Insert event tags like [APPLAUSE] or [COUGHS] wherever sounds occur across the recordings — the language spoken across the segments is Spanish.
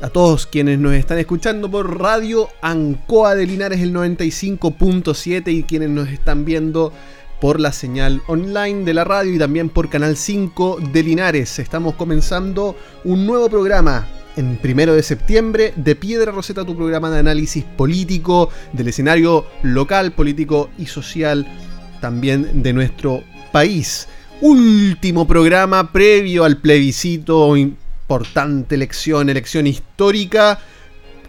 a todos quienes nos están escuchando por Radio Ancoa de Linares el 95.7 y quienes nos están viendo por la señal online de la radio y también por Canal 5 de Linares. Estamos comenzando un nuevo programa en primero de septiembre de Piedra Roseta, tu programa de análisis político del escenario local, político y social también de nuestro país. Último programa previo al plebiscito importante elección, elección histórica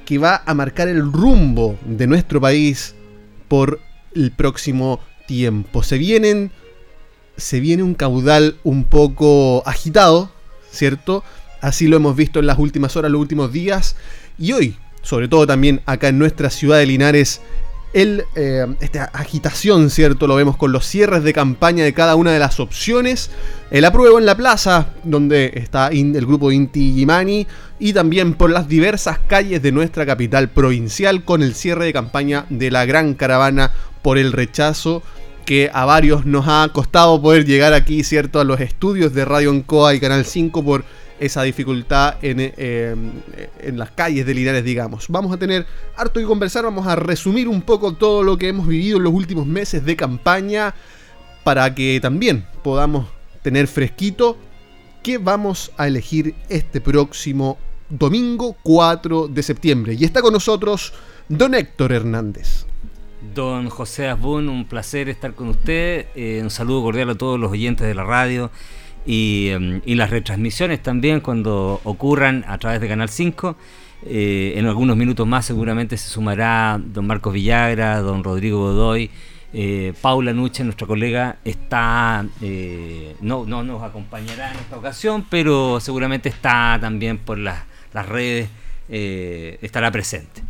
que va a marcar el rumbo de nuestro país por el próximo tiempo. Se vienen se viene un caudal un poco agitado, ¿cierto? Así lo hemos visto en las últimas horas, los últimos días y hoy, sobre todo también acá en nuestra ciudad de Linares, el, eh, esta agitación, ¿cierto? Lo vemos con los cierres de campaña de cada una de las opciones. El apruebo en la plaza, donde está el grupo Inti Gimani, y también por las diversas calles de nuestra capital provincial, con el cierre de campaña de la gran caravana por el rechazo que a varios nos ha costado poder llegar aquí, ¿cierto? A los estudios de Radio Encoa y Canal 5 por esa dificultad eh, en, las calles de Linares, digamos. Vamos a tener harto que conversar, vamos a resumir un poco todo lo que hemos vivido en los últimos meses de campaña para que también podamos tener fresquito qué vamos a elegir este próximo domingo 4 de septiembre. Y está con nosotros don Héctor Hernández. Don José Asbun, un placer estar con usted. Eh, un saludo cordial a todos los oyentes de la radio Em, y, las retransmisiones también cuando ocurran a través de Canal 5. Eh, en algunos minutos más seguramente se sumará don Marcos Villagra, don Rodrigo Godoy, eh, Paula Nuche, nuestra colega, está eh, no, no nos acompañará en esta ocasión, pero seguramente está también por las, las redes, estará presente.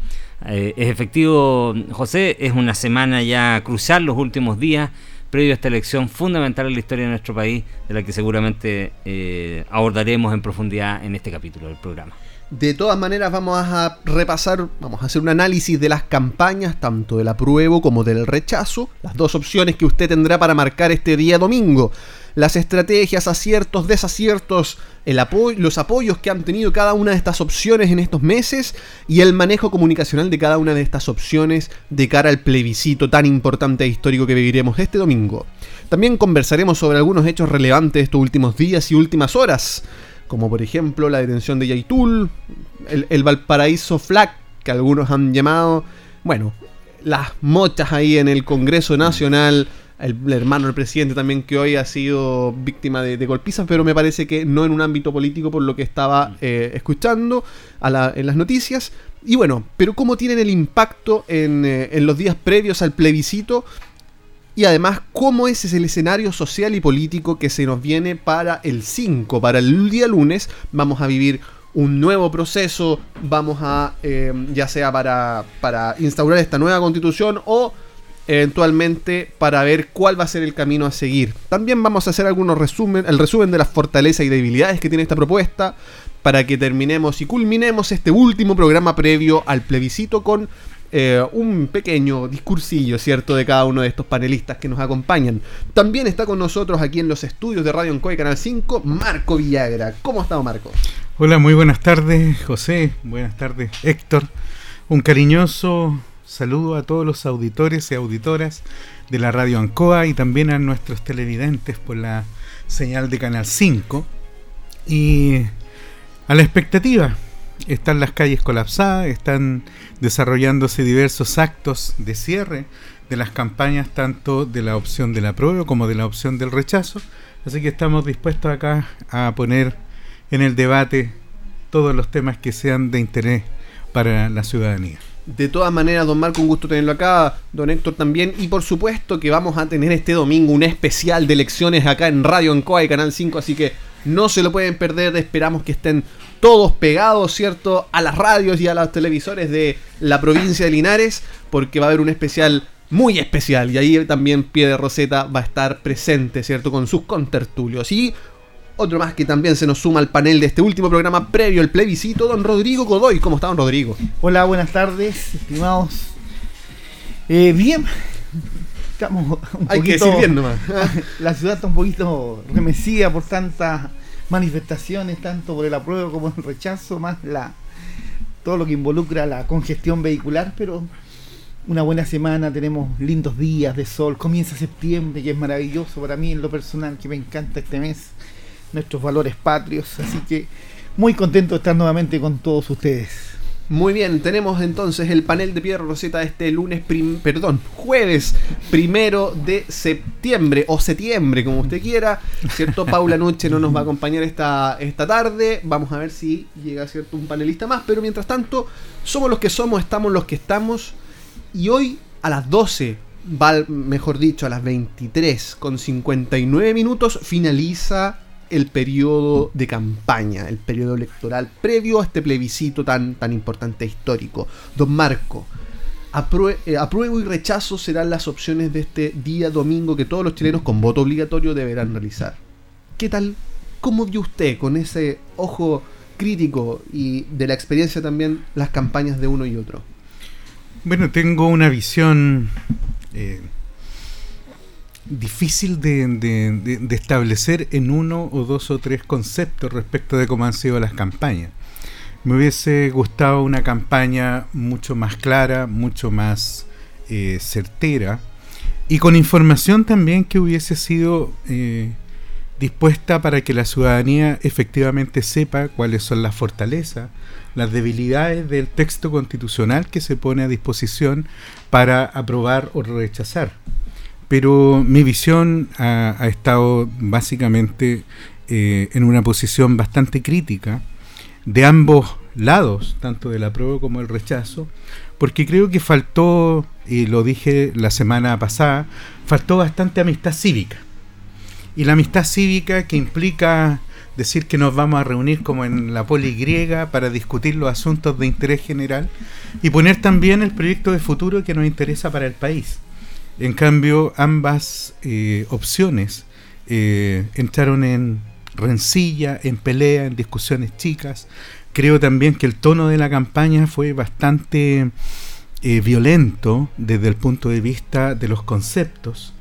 es efectivo, José, es una semana ya crucial, los últimos días previo a esta elección fundamental en la historia de nuestro país, de la que seguramente eh, abordaremos en profundidad en este capítulo del programa. De todas maneras vamos a repasar, vamos a hacer un análisis de las campañas, tanto del apruebo como del rechazo, las dos opciones que usted tendrá para marcar este día domingo las estrategias, aciertos, desaciertos, el los apoyos que han tenido cada una de estas opciones en estos meses y el manejo comunicacional de cada una de estas opciones de cara al plebiscito tan importante e histórico que viviremos este domingo. También conversaremos sobre algunos hechos relevantes de estos últimos días y últimas horas, como por ejemplo la detención de Yaitul, el, el Valparaíso Flag, que algunos han llamado, bueno, las mochas ahí en el Congreso Nacional el, hermano del presidente también que hoy ha sido víctima de, golpizas, pero me parece que no en un ámbito político por lo que estaba eh, escuchando en las noticias. Y bueno, pero cómo tienen el impacto en, eh, en, los días previos al plebiscito y además cómo ese es el escenario social y político que se nos viene para el 5, para el día lunes. Vamos a vivir un nuevo proceso, vamos a, eh, ya sea para, para instaurar esta nueva constitución o eventualmente para ver cuál va a ser el camino a seguir. También vamos a hacer algunos resumen, el resumen de las fortalezas y debilidades que tiene esta propuesta para que terminemos y culminemos este último programa previo al plebiscito con eh, un pequeño discursillo, ¿cierto?, de cada uno de estos panelistas que nos acompañan. También está con nosotros aquí en los estudios de Radio Encoy Canal 5, Marco Villagra. ¿Cómo está, Marco? Hola, muy buenas tardes, José. Buenas tardes, Héctor. Un cariñoso Saludo a todos los auditores y auditoras de la radio Ancoa y también a nuestros televidentes por la señal de Canal 5. Y a la expectativa, están las calles colapsadas, están desarrollándose diversos actos de cierre de las campañas tanto de la opción del apruebo como de la opción del rechazo. Así que estamos dispuestos acá a poner en el debate todos los temas que sean de interés para la ciudadanía. De todas maneras, don Marco, un gusto tenerlo acá, don Héctor también, y por supuesto que vamos a tener este domingo un especial de elecciones acá en Radio Encoa y Canal 5, así que No se lo pueden perder, esperamos que estén todos pegados, ¿cierto? A las radios y a los televisores de la provincia de Linares, porque va a haber un especial muy especial. Y ahí también Piedra Roseta va a estar presente, ¿cierto? Con sus contertulios. Y otro más que también se nos suma al panel de este último programa previo al plebiscito, don Rodrigo Godoy. ¿Cómo está, don Rodrigo? Hola, buenas tardes, estimados. Eh, bien, estamos un Hay que poquito- decir bien nomás. [LAUGHS] la ciudad está un poquito remecida por tantas manifestaciones, tanto por el apruebo como el rechazo, más la todo lo que involucra la congestión vehicular, pero una buena semana, tenemos lindos días de sol, comienza septiembre, que es maravilloso para mí en lo personal, que me encanta este mes, nuestros valores patrios, así que muy contento de estar nuevamente con todos ustedes. Muy bien, tenemos entonces el panel de Piedra Roseta este lunes, prim- perdón, jueves primero de septiembre o septiembre, como usted quiera. ¿Cierto? Paula Noche no nos va a acompañar esta, esta tarde. Vamos a ver si llega cierto un panelista más. Pero mientras tanto, somos los que somos, estamos los que estamos. Y hoy a las 12, va, mejor dicho, a las 23 con 59 minutos, finaliza el periodo de campaña, el periodo electoral previo a este plebiscito tan, tan importante e histórico. Don Marco, eh, apruebo y rechazo serán las opciones de este día domingo que todos los chilenos con voto obligatorio deberán realizar. ¿Qué tal? ¿Cómo vio usted con ese ojo crítico y de la experiencia también las campañas de uno y otro? Bueno, tengo una visión eh, difícil de, establecer en uno o dos o tres conceptos respecto de cómo han sido las campañas. Me hubiese gustado una campaña mucho más clara, mucho más eh, certera y con información también que hubiese sido eh, dispuesta para que la ciudadanía efectivamente sepa cuáles son las fortalezas, las debilidades del texto constitucional que se pone a disposición para aprobar o rechazar. Pero mi visión ha, estado básicamente eh, en una posición bastante crítica de ambos lados, tanto del apruebo como del rechazo, porque creo que faltó, y lo dije la semana pasada, faltó bastante amistad cívica. Y la amistad cívica que implica decir que nos vamos a reunir como en la poli griega para discutir los asuntos de interés general y poner también el proyecto de futuro que nos interesa para el país. En cambio, ambas eh, opciones eh, entraron en rencilla, en pelea, en discusiones chicas. Creo también que el tono de la campaña fue bastante eh, violento desde el punto de vista de los conceptos.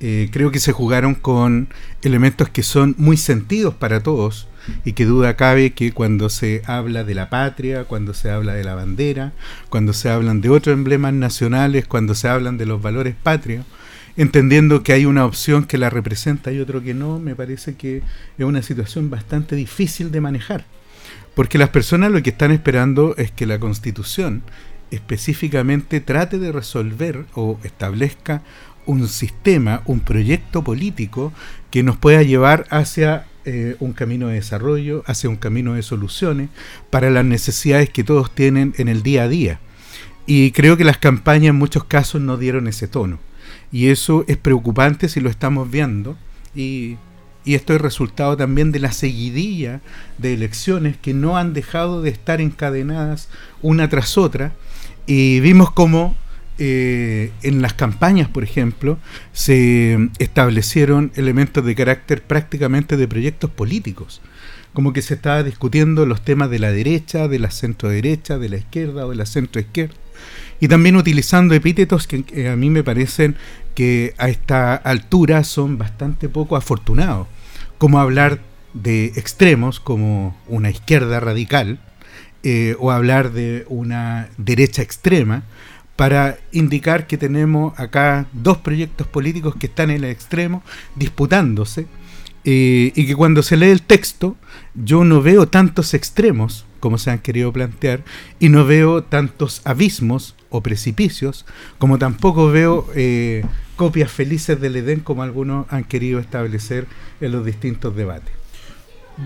Eh, creo que se jugaron con elementos que son muy sentidos para todos y que duda cabe que cuando se habla de la patria, cuando se habla de la bandera, cuando se hablan de otros emblemas nacionales, cuando se hablan de los valores patrios, entendiendo que hay una opción que la representa y otro que no, me parece que es una situación bastante difícil de manejar. Porque las personas lo que están esperando es que la constitución específicamente trate de resolver o establezca un sistema, un proyecto político que nos pueda llevar hacia eh, un camino de desarrollo, hacia un camino de soluciones para las necesidades que todos tienen en el día a día. Y creo que las campañas en muchos casos no dieron ese tono. Y eso es preocupante si lo estamos viendo. Y, y esto es resultado también de la seguidilla de elecciones que no han dejado de estar encadenadas una tras otra. Y vimos como eh, en las campañas, por ejemplo, se establecieron elementos de carácter prácticamente de proyectos políticos. Como que se estaba discutiendo los temas de la derecha, de la centro derecha, de la izquierda o de la centro izquierda. Y también utilizando epítetos que, a mí me parecen que a esta altura son bastante poco afortunados. Como hablar de extremos como una izquierda radical eh, o hablar de una derecha extrema para indicar que tenemos acá dos proyectos políticos que están en el extremo disputándose eh, y que cuando se lee el texto yo no veo tantos extremos como se han querido plantear y no veo tantos abismos o precipicios como tampoco veo eh, copias felices del Edén como algunos han querido establecer en los distintos debates.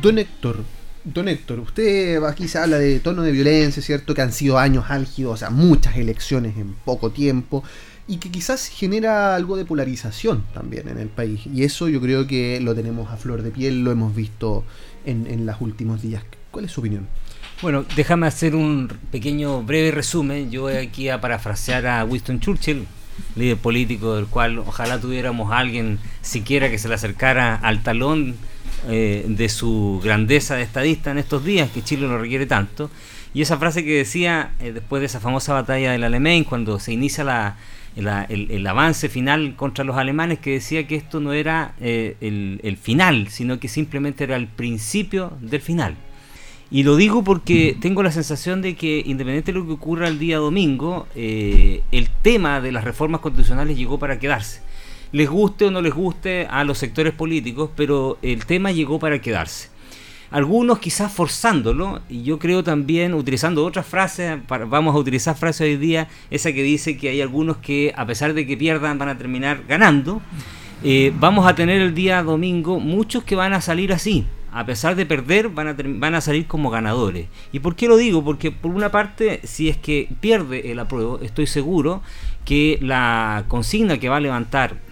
Don Héctor, Don Héctor, usted aquí se habla de tono de violencia, ¿cierto? Que han sido años álgidos, o sea, muchas elecciones en poco tiempo y que quizás genera algo de polarización también en el país. Y eso yo creo que lo tenemos a flor de piel, lo hemos visto en, en los últimos días. ¿Cuál es su opinión? Bueno, déjame hacer un pequeño breve resumen. Yo voy aquí a parafrasear a Winston Churchill, líder político del cual ojalá tuviéramos a alguien siquiera que se le acercara al talón eh, de su grandeza de estadista en estos días, que Chile lo requiere tanto. Y esa frase que decía eh, después de esa famosa batalla del Alemán, cuando se inicia la, el, avance final contra los alemanes que decía que esto no era eh, el, final, sino que simplemente era el principio del final. Y lo digo porque tengo la sensación de que, independiente de lo que ocurra el día domingo, el tema de las reformas constitucionales llegó para quedarse. Les guste o no les guste a los sectores políticos, pero el tema llegó para quedarse algunos quizás forzándolo, y yo creo también utilizando otras frases, vamos a utilizar frases hoy día, esa que dice que hay algunos que a pesar de que pierdan van a terminar ganando, eh, vamos a tener el día domingo muchos que van a salir así, a pesar de perder, van a, van a salir como ganadores. ¿Y por qué lo digo? Porque por una parte, si es que pierde el apruebo, estoy seguro que la consigna que va a levantar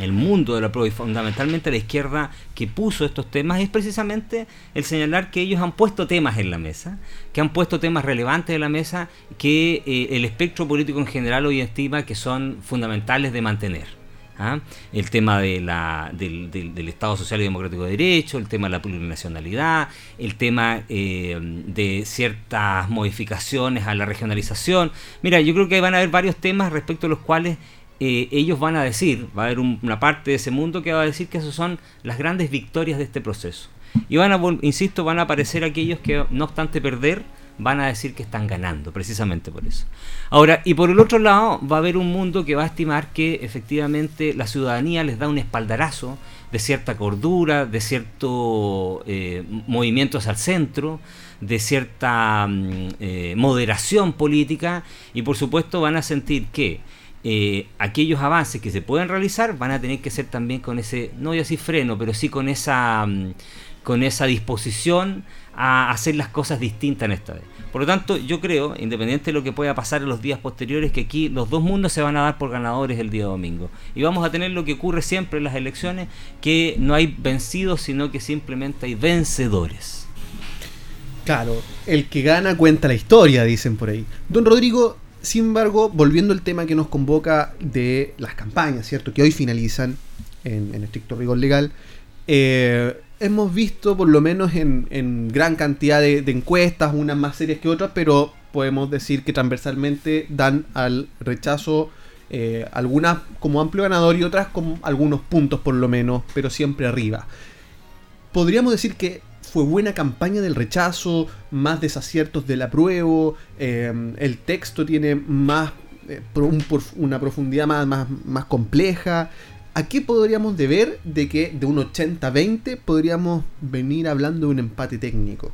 el mundo de la prueba y fundamentalmente la izquierda que puso estos temas es precisamente el señalar que ellos han puesto temas en la mesa, que han puesto temas relevantes en la mesa que eh, el espectro político en general hoy estima que son fundamentales de mantener. ¿ah? El tema de la, del, Estado Social y Democrático de Derecho, el tema de la plurinacionalidad, el tema eh, de ciertas modificaciones a la regionalización. Mira, yo creo que van a haber varios temas respecto a los cuales eh, ellos van a decir, va a haber una parte de ese mundo que va a decir que esas son las grandes victorias de este proceso. Y van a, insisto, van a aparecer aquellos que, no obstante perder, van a decir que están ganando, precisamente por eso. Ahora, y por el otro lado, va a haber un mundo que va a estimar que efectivamente la ciudadanía les da un espaldarazo de cierta cordura, de ciertos eh, movimientos al centro, de cierta mm, eh, moderación política, y por supuesto van a sentir que eh, aquellos avances que se pueden realizar van a tener que ser también con ese, no voy a decir freno, pero sí con esa, mm, con esa disposición a hacer las cosas distintas en esta vez. Por lo tanto, yo creo, independiente de lo que pueda pasar en los días posteriores, que aquí los dos mundos se van a dar por ganadores el día domingo. Y vamos a tener lo que ocurre siempre en las elecciones, que no hay vencidos, sino que simplemente hay vencedores. Claro, el que gana cuenta la historia, dicen por ahí. Don Rodrigo, sin embargo, volviendo al tema que nos convoca de las campañas, ¿cierto? Que hoy finalizan en, estricto rigor legal. Eh, hemos visto, por lo menos en, gran cantidad de, encuestas, unas más serias que otras, pero podemos decir que transversalmente dan al rechazo eh, algunas como amplio ganador y otras con algunos puntos por lo menos, pero siempre arriba. Podríamos decir que fue buena campaña del rechazo, más desaciertos del apruebo, eh, el texto tiene más eh, una profundidad más, más, más, compleja. ¿A qué podríamos deber de que de un 80-20 podríamos venir hablando de un empate técnico?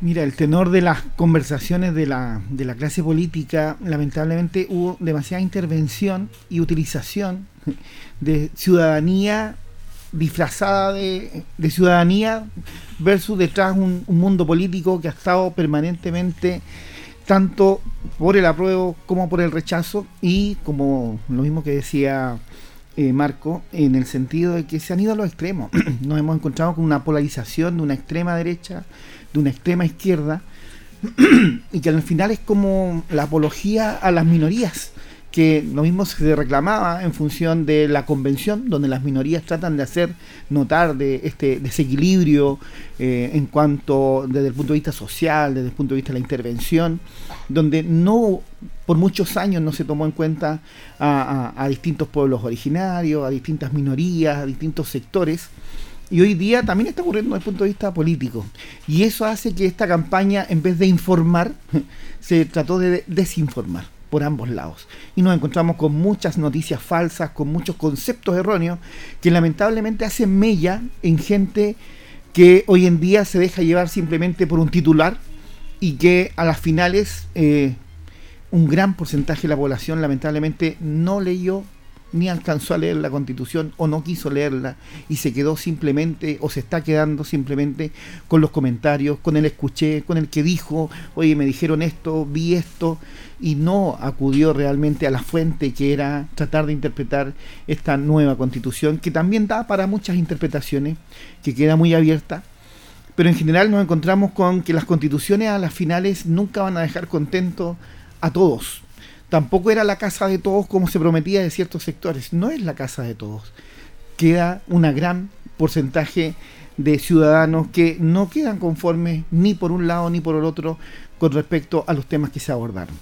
Mira, el tenor de las conversaciones de la, de la clase política, lamentablemente hubo demasiada intervención y utilización de ciudadanía disfrazada de, ciudadanía versus detrás un, mundo político que ha estado permanentemente tanto por el apruebo como por el rechazo y como lo mismo que decía eh, Marco, en el sentido de que se han ido a los extremos. [CLEARS THROAT] Nos hemos encontrado con una polarización de una extrema derecha, de una extrema izquierda, [CLEARS THROAT] y que al final es como la apología a las minorías que lo mismo se reclamaba en función de la convención, donde las minorías tratan de hacer notar de este desequilibrio eh, en cuanto desde el punto de vista social, desde el punto de vista de la intervención, donde no por muchos años no se tomó en cuenta a, distintos pueblos originarios, a distintas minorías, a distintos sectores. Y hoy día también está ocurriendo desde el punto de vista político. Y eso hace que esta campaña, en vez de informar, [LAUGHS] se trató de desinformar por ambos lados. Y nos encontramos con muchas noticias falsas, con muchos conceptos erróneos, que lamentablemente hacen mella en gente que hoy en día se deja llevar simplemente por un titular y que a las finales eh, un gran porcentaje de la población lamentablemente no leyó ni alcanzó a leer la constitución o no quiso leerla y se quedó simplemente o se está quedando simplemente con los comentarios, con el escuché, con el que dijo, oye, me dijeron esto, vi esto y no acudió realmente a la fuente que era tratar de interpretar esta nueva constitución que también da para muchas interpretaciones, que queda muy abierta pero en general nos encontramos con que las constituciones a las finales nunca van a dejar contento a todos. Tampoco era la casa de todos como se prometía de ciertos sectores. No es la casa de todos. Queda un gran porcentaje de ciudadanos que no quedan conformes ni por un lado ni por el otro con respecto a los temas que se abordaron.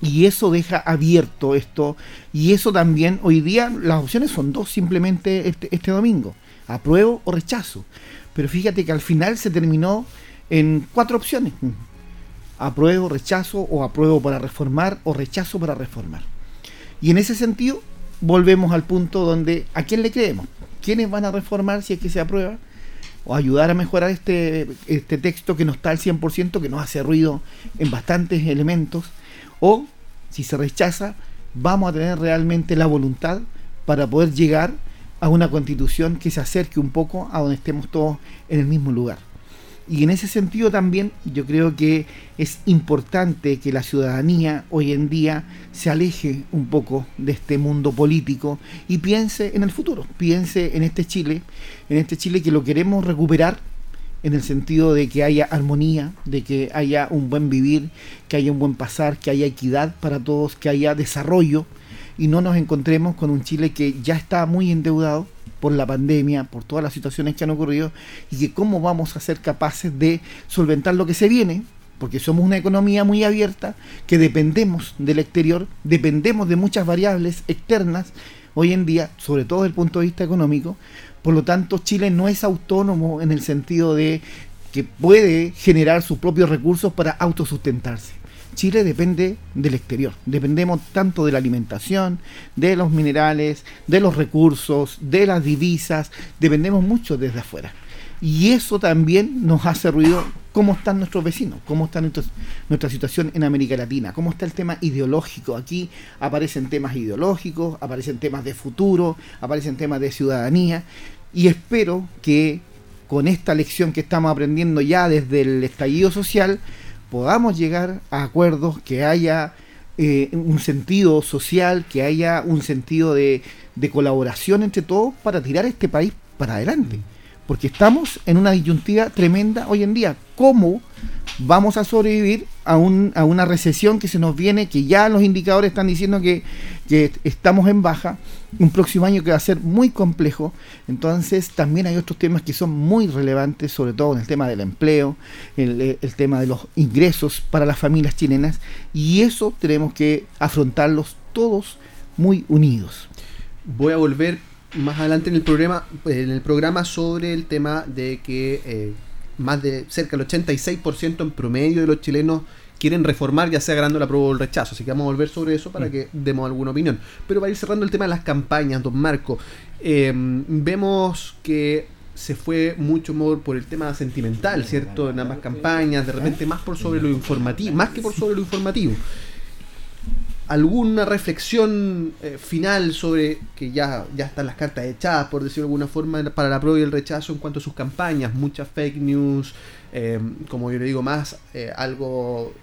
Y eso deja abierto esto. Y eso también, hoy día las opciones son dos simplemente este, este domingo. Apruebo o rechazo. Pero fíjate que al final se terminó en cuatro opciones. Apruebo, rechazo, o apruebo para reformar, o rechazo para reformar. Y en ese sentido, volvemos al punto donde, ¿a quién le creemos? ¿Quiénes van a reformar si es que se aprueba? O ayudar a mejorar este, este texto que no está al 100%, que nos hace ruido en bastantes elementos. O, si se rechaza, vamos a tener realmente la voluntad para poder llegar a una constitución que se acerque un poco a donde estemos todos en el mismo lugar. Y en ese sentido también yo creo que es importante que la ciudadanía hoy en día se aleje un poco de este mundo político y piense en el futuro, piense en este Chile, en este Chile que lo queremos recuperar en el sentido de que haya armonía, de que haya un buen vivir, que haya un buen pasar, que haya equidad para todos, que haya desarrollo y no nos encontremos con un Chile que ya está muy endeudado por la pandemia, por todas las situaciones que han ocurrido y que cómo vamos a ser capaces de solventar lo que se viene, porque somos una economía muy abierta, que dependemos del exterior, dependemos de muchas variables externas hoy en día, sobre todo desde el punto de vista económico, por lo tanto Chile no es autónomo en el sentido de que puede generar sus propios recursos para autosustentarse. Chile depende del exterior. Dependemos tanto de la alimentación, de los minerales, de los recursos, de las divisas. Dependemos mucho desde afuera. Y eso también nos hace ruido cómo están nuestros vecinos, cómo está nuestra situación en América Latina, cómo está el tema ideológico. Aquí aparecen temas ideológicos, aparecen temas de futuro, aparecen temas de ciudadanía. Y espero que con esta lección que estamos aprendiendo ya desde el estallido social, podamos llegar a acuerdos, que haya eh, un sentido social, que haya un sentido de, de, colaboración entre todos para tirar este país para adelante. Porque estamos en una disyuntiva tremenda hoy en día. ¿Cómo vamos a sobrevivir a, un, a una recesión que se nos viene, que ya los indicadores están diciendo que, que estamos en baja? Un próximo año que va a ser muy complejo. Entonces también hay otros temas que son muy relevantes, sobre todo en el tema del empleo, el, tema de los ingresos para las familias chilenas, y eso tenemos que afrontarlos todos muy unidos. Voy a volver más adelante en el programa, en el programa sobre el tema de que eh, más de cerca del 86% en promedio de los chilenos quieren reformar, ya sea ganando la prueba o el rechazo. Así que vamos a volver sobre eso para mm. que demos alguna opinión. Pero para ir cerrando el tema de las campañas, don Marco, em, vemos que se fue mucho more por el tema sentimental, ¿cierto? En ambas campañas, de repente más por sobre lo informativo, más que por sobre lo informativo. ¿Alguna reflexión eh, final sobre que ya, ya están las cartas echadas, por decirlo de alguna forma, para la prueba y el rechazo en cuanto a sus campañas? Muchas fake news, em, como yo le digo, más eh, algo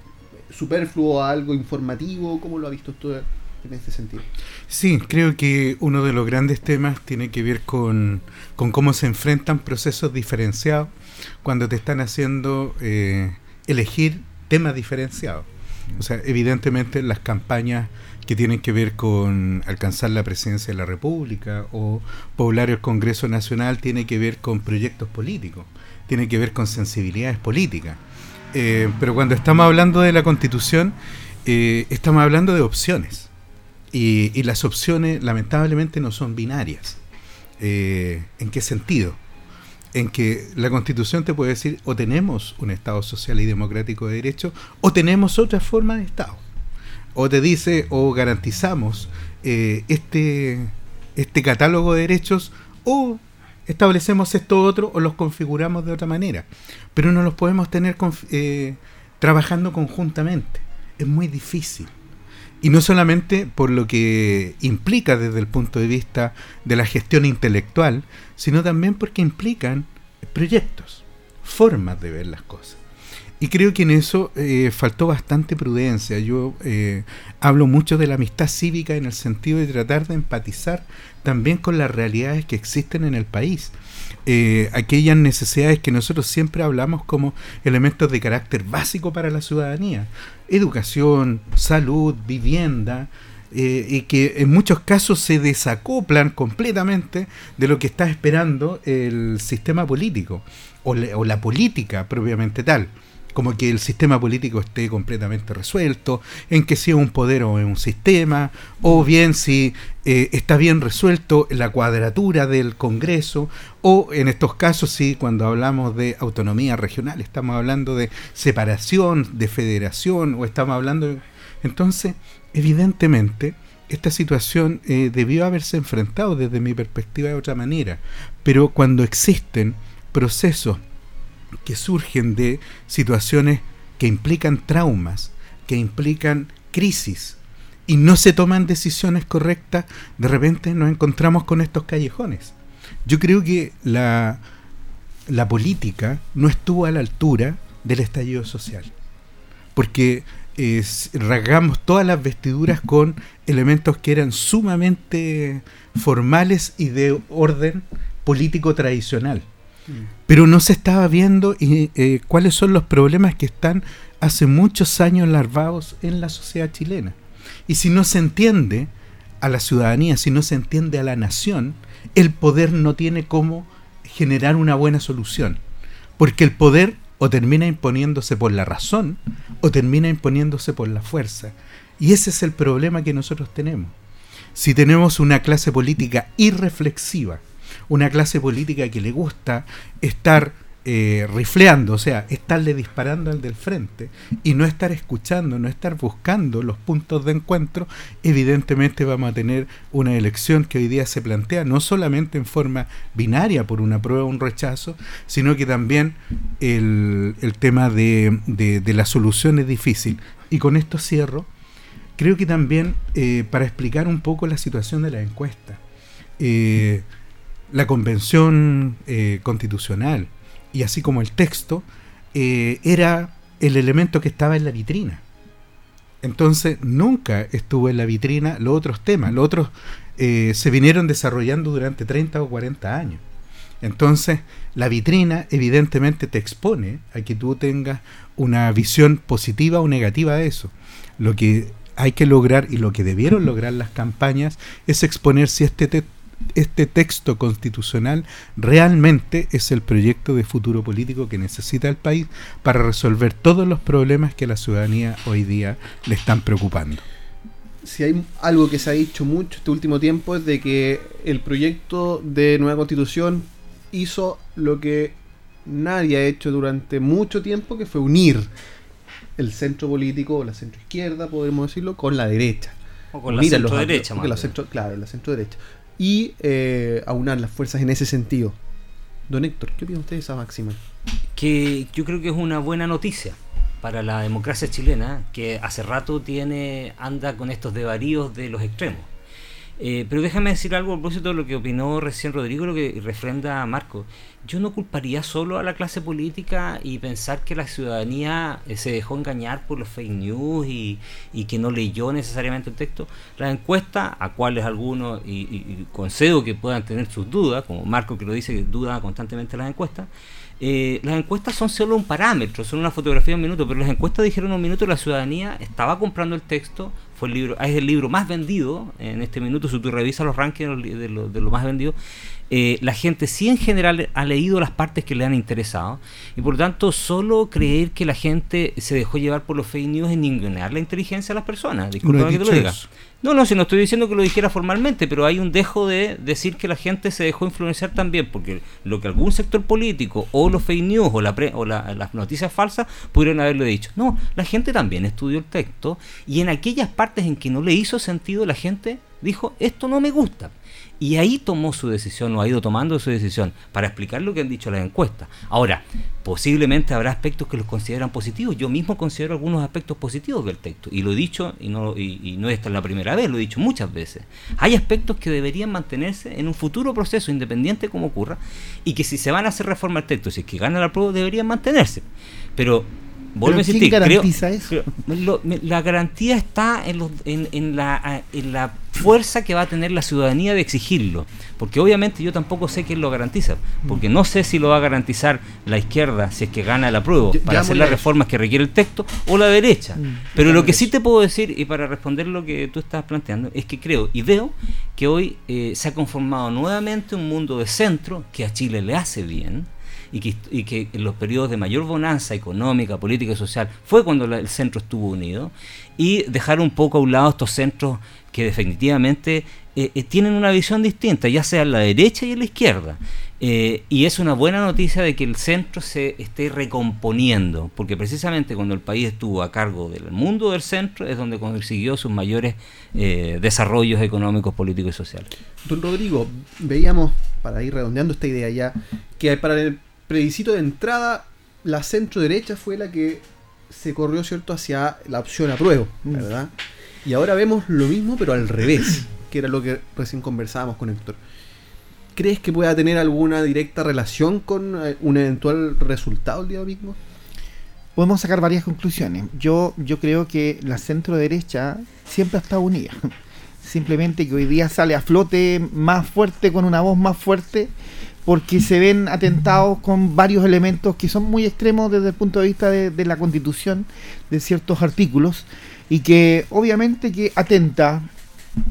superfluo a algo informativo? ¿Cómo lo ha visto usted en este sentido? Sí, creo que uno de los grandes temas tiene que ver con, cómo se enfrentan procesos diferenciados cuando te están haciendo eh, elegir temas diferenciados. O sea, evidentemente las campañas que tienen que ver con alcanzar la presidencia de la República o poblar el Congreso Nacional tiene que ver con proyectos políticos, tiene que ver con sensibilidades políticas. Eh, pero cuando estamos hablando de la constitución, eh, estamos hablando de opciones. Y, las opciones lamentablemente no son binarias. Eh, ¿En qué sentido? En que la constitución te puede decir o tenemos un Estado social y democrático de derecho o tenemos otra forma de Estado. O te dice o garantizamos este, este catálogo de derechos o establecemos esto otro o los configuramos de otra manera. Pero no los podemos tener eh, trabajando conjuntamente. Es muy difícil. Y no solamente por lo que implica desde el punto de vista de la gestión intelectual, sino también porque implican proyectos, formas de ver las cosas. Y creo que en eso eh, faltó bastante prudencia. Yo eh, hablo mucho de la amistad cívica en el sentido de tratar de empatizar también con las realidades que existen en el país. Eh, aquellas necesidades que nosotros siempre hablamos como elementos de carácter básico para la ciudadanía. Educación, salud, vivienda, y que en muchos casos se desacoplan completamente de lo que está esperando el sistema político o la política propiamente tal como que el sistema político esté completamente resuelto, en que sea un poder o un sistema, o bien si eh, está bien resuelto la cuadratura del Congreso, o en estos casos sí, cuando hablamos de autonomía regional, estamos hablando de separación, de federación, o estamos hablando... De... Entonces, evidentemente, esta situación eh, debió haberse enfrentado desde mi perspectiva de otra manera, pero cuando existen procesos que surgen de situaciones que implican traumas, que implican crisis, y no se toman decisiones correctas, de repente nos encontramos con estos callejones. Yo creo que la, la política no estuvo a la altura del estallido social, porque rasgamos todas las vestiduras con elementos que eran sumamente formales y de orden político tradicional. Pero no se estaba viendo y, eh, cuáles son los problemas que están hace muchos años larvados en la sociedad chilena. Y si no se entiende a la ciudadanía, si no se entiende a la nación, el poder no tiene cómo generar una buena solución. Porque el poder o termina imponiéndose por la razón o termina imponiéndose por la fuerza. Y ese es el problema que nosotros tenemos. Si tenemos una clase política irreflexiva, una clase política que le gusta estar eh, rifleando, o sea, estarle disparando al del frente y no estar escuchando, no estar buscando los puntos de encuentro, evidentemente vamos a tener una elección que hoy día se plantea no solamente en forma binaria por una prueba o un rechazo, sino que también el, tema de, la solución es difícil. Y con esto cierro. Creo que también eh, para explicar un poco la situación de la encuesta. Eh, la convención eh, constitucional y así como el texto eh, era el elemento que estaba en la vitrina. Entonces nunca estuvo en la vitrina los otros temas, los otros eh, se vinieron desarrollando durante 30 o 40 años. Entonces la vitrina evidentemente te expone a que tú tengas una visión positiva o negativa de eso. Lo que hay que lograr y lo que debieron lograr las campañas es exponer si este este texto constitucional realmente es el proyecto de futuro político que necesita el país para resolver todos los problemas que a la ciudadanía hoy día le están preocupando. Si hay algo que se ha dicho mucho este último tiempo es de que el proyecto de nueva constitución hizo lo que nadie ha hecho durante mucho tiempo, que fue unir el centro político o la centro izquierda, podemos decirlo, con la derecha. O con la centro derecha, Claro, la centro derecha y eh, aunar las fuerzas en ese sentido. Don Héctor, ¿qué opina usted de esa máxima? Que yo creo que es una buena noticia para la democracia chilena, que hace rato tiene anda con estos devaríos de los extremos. Eh, pero déjame decir algo a propósito de lo que opinó recién Rodrigo, lo que refrenda Marco. Yo no culparía solo a la clase política y pensar que la ciudadanía eh, se dejó engañar por los fake news y, que no leyó necesariamente el texto. La encuesta, a cuales algunos, y, concedo que puedan tener sus dudas, como Marco que lo dice que duda constantemente las encuestas, eh, las encuestas son solo un parámetro, son una fotografía de un minuto, pero las encuestas dijeron un minuto la ciudadanía estaba comprando el texto, fue el libro, es el libro más vendido en este minuto, si tú revisas los rankings de lo, de lo más vendido, eh, la gente sí en general ha leído las partes que le han interesado y por lo tanto solo creer que la gente se dejó llevar por los fake news es ningunear la inteligencia de las personas. Disculpa que te lo diga. No, no, si no estoy diciendo que lo dijera formalmente, pero hay un dejo de decir que la gente se dejó influenciar también, porque lo que algún sector político o los fake news o, la o las noticias falsas pudieron haberlo dicho. No, la gente también estudió el texto y en aquellas partes en que no le hizo sentido la gente dijo, esto no me gusta. Y ahí tomó su decisión o ha ido tomando su decisión para explicar lo que han dicho las encuestas. Ahora, posiblemente habrá aspectos que los consideran positivos. Yo mismo considero algunos aspectos positivos del texto. Y lo he dicho, y no, y, no esta es la primera vez, lo he dicho muchas veces. Hay aspectos que deberían mantenerse en un futuro proceso, independiente como ocurra, y que si se van a hacer reforma al texto, si es que gana la prueba, deberían mantenerse. Pero Vuelvo a insistir, garantiza eso? la garantía está en, en, la, en la fuerza que va a tener la ciudadanía de exigirlo. Porque obviamente yo tampoco sé quién lo garantiza. Porque no sé si lo va a garantizar la izquierda si es que gana la prueba para hacer las reformas que requiere el texto o la derecha. Mm. Pero lo que sí te puedo decir, y para responder lo que tú estás planteando, es que creo y veo que hoy eh, se ha conformado nuevamente un mundo de centro que a Chile le hace bien y que, en los periodos de mayor bonanza económica, política y social fue cuando el centro estuvo unido y dejar un poco a un lado estos centros que definitivamente eh, eh, tienen una visión distinta, ya sea en la derecha y en la izquierda. Eh, y es una buena noticia de que el centro se esté recomponiendo, porque precisamente cuando el país estuvo a cargo del mundo del centro es donde consiguió sus mayores desarrollos económicos, políticos y sociales. Don Rodrigo, veíamos, para ir redondeando esta idea ya, que para el plebiscito de entrada, la centro derecha fue la que se corrió, ¿cierto?, hacia la opción apruebo, mm. ¿verdad? Y ahora vemos lo mismo, pero al revés, [COUGHS] que era lo que recién conversábamos con Héctor. ¿Crees que pueda tener alguna directa relación con eh, un eventual resultado el día domingo? Podemos sacar varias conclusiones. Yo, yo creo que la centro derecha siempre ha estado unida. [LAUGHS] Simplemente que hoy día sale a flote más fuerte, con una voz más fuerte, porque se ven atentados con varios elementos que son muy extremos desde el punto de vista de, la constitución, de ciertos artículos, y que obviamente que atenta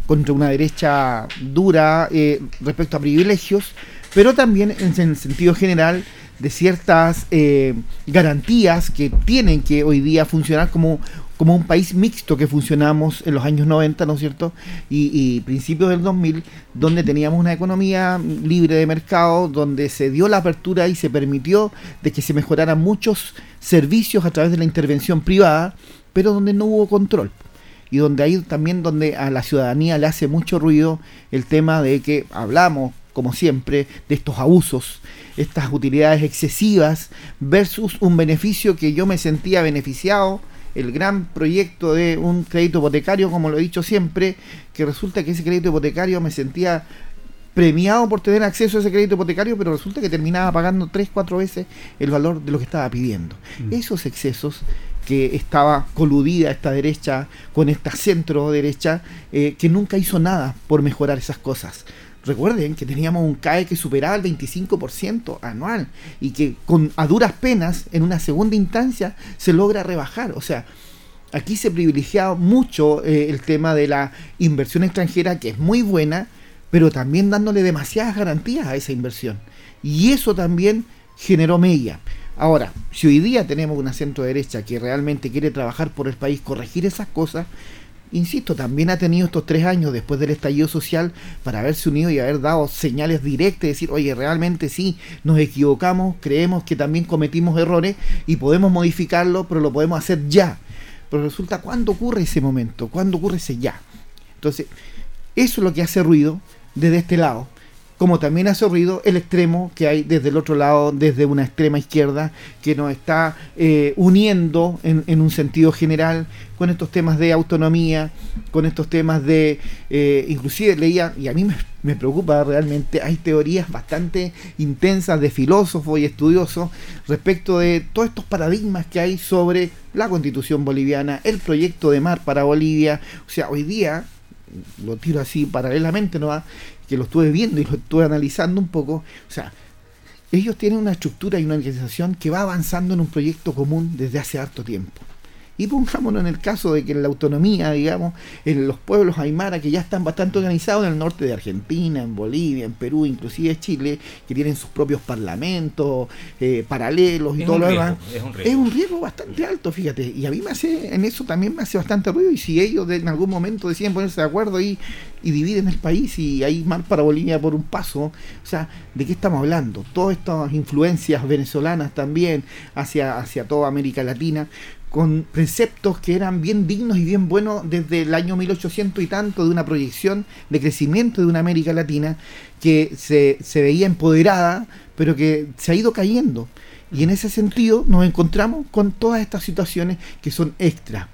contra una derecha dura eh, respecto a privilegios, pero también en, en sentido general de ciertas eh, garantías que tienen que hoy día funcionar como como un país mixto que funcionamos en los años 90, ¿no es cierto? Y, principios del 2000, donde teníamos una economía libre de mercado, donde se dio la apertura y se permitió de que se mejoraran muchos servicios a través de la intervención privada, pero donde no hubo control. Y donde ahí también donde a la ciudadanía le hace mucho ruido el tema de que hablamos, como siempre, de estos abusos, estas utilidades excesivas versus un beneficio que yo me sentía beneficiado el gran proyecto de un crédito hipotecario, como lo he dicho siempre, que resulta que ese crédito hipotecario me sentía premiado por tener acceso a ese crédito hipotecario, pero resulta que terminaba pagando tres, cuatro veces el valor de lo que estaba pidiendo. Mm. Esos excesos que estaba coludida esta derecha con esta centro derecha, eh, que nunca hizo nada por mejorar esas cosas. Recuerden que teníamos un CAE que superaba el 25% anual y que con a duras penas en una segunda instancia se logra rebajar. O sea, aquí se privilegiaba mucho eh, el tema de la inversión extranjera, que es muy buena, pero también dándole demasiadas garantías a esa inversión. Y eso también generó media. Ahora, si hoy día tenemos una centro derecha que realmente quiere trabajar por el país, corregir esas cosas, insisto, también ha tenido estos tres años después del estallido social para haberse unido y haber dado señales directas, decir, oye, realmente sí, nos equivocamos, creemos que también cometimos errores y podemos modificarlo, pero lo podemos hacer ya. Pero resulta, ¿cuándo ocurre ese momento? ¿Cuándo ocurre ese ya? Entonces, eso es lo que hace ruido desde este lado como también ha ruido el extremo que hay desde el otro lado, desde una extrema izquierda, que nos está eh, uniendo en, un sentido general con estos temas de autonomía, con estos temas de, eh, inclusive leía, y a mí me, preocupa realmente, hay teorías bastante intensas de filósofos y estudiosos respecto de todos estos paradigmas que hay sobre la constitución boliviana, el proyecto de mar para Bolivia, o sea, hoy día lo tiro así paralelamente, ¿no? Que lo estuve viendo y lo estuve analizando un poco, o sea, ellos tienen una estructura y una organización que va avanzando en un proyecto común desde hace harto tiempo. Y pongámonos en el caso de que en la autonomía, digamos, en los pueblos aymara que ya están bastante organizados en el norte de Argentina, en Bolivia, en Perú, inclusive Chile, que tienen sus propios parlamentos eh, paralelos y todo lo demás, es un, riesgo bastante alto, fíjate. Y a mí me hace, en eso también me hace bastante ruido. Y si ellos en algún momento deciden ponerse de acuerdo y, y dividen el país y hay mal para Bolivia por un paso, o sea, ¿de qué estamos hablando? Todas estas influencias venezolanas también hacia, hacia toda América Latina con preceptos que eran bien dignos y bien buenos desde el año 1800 y tanto, de una proyección de crecimiento de una América Latina que se, se veía empoderada, pero que se ha ido cayendo. Y en ese sentido nos encontramos con todas estas situaciones que son extras.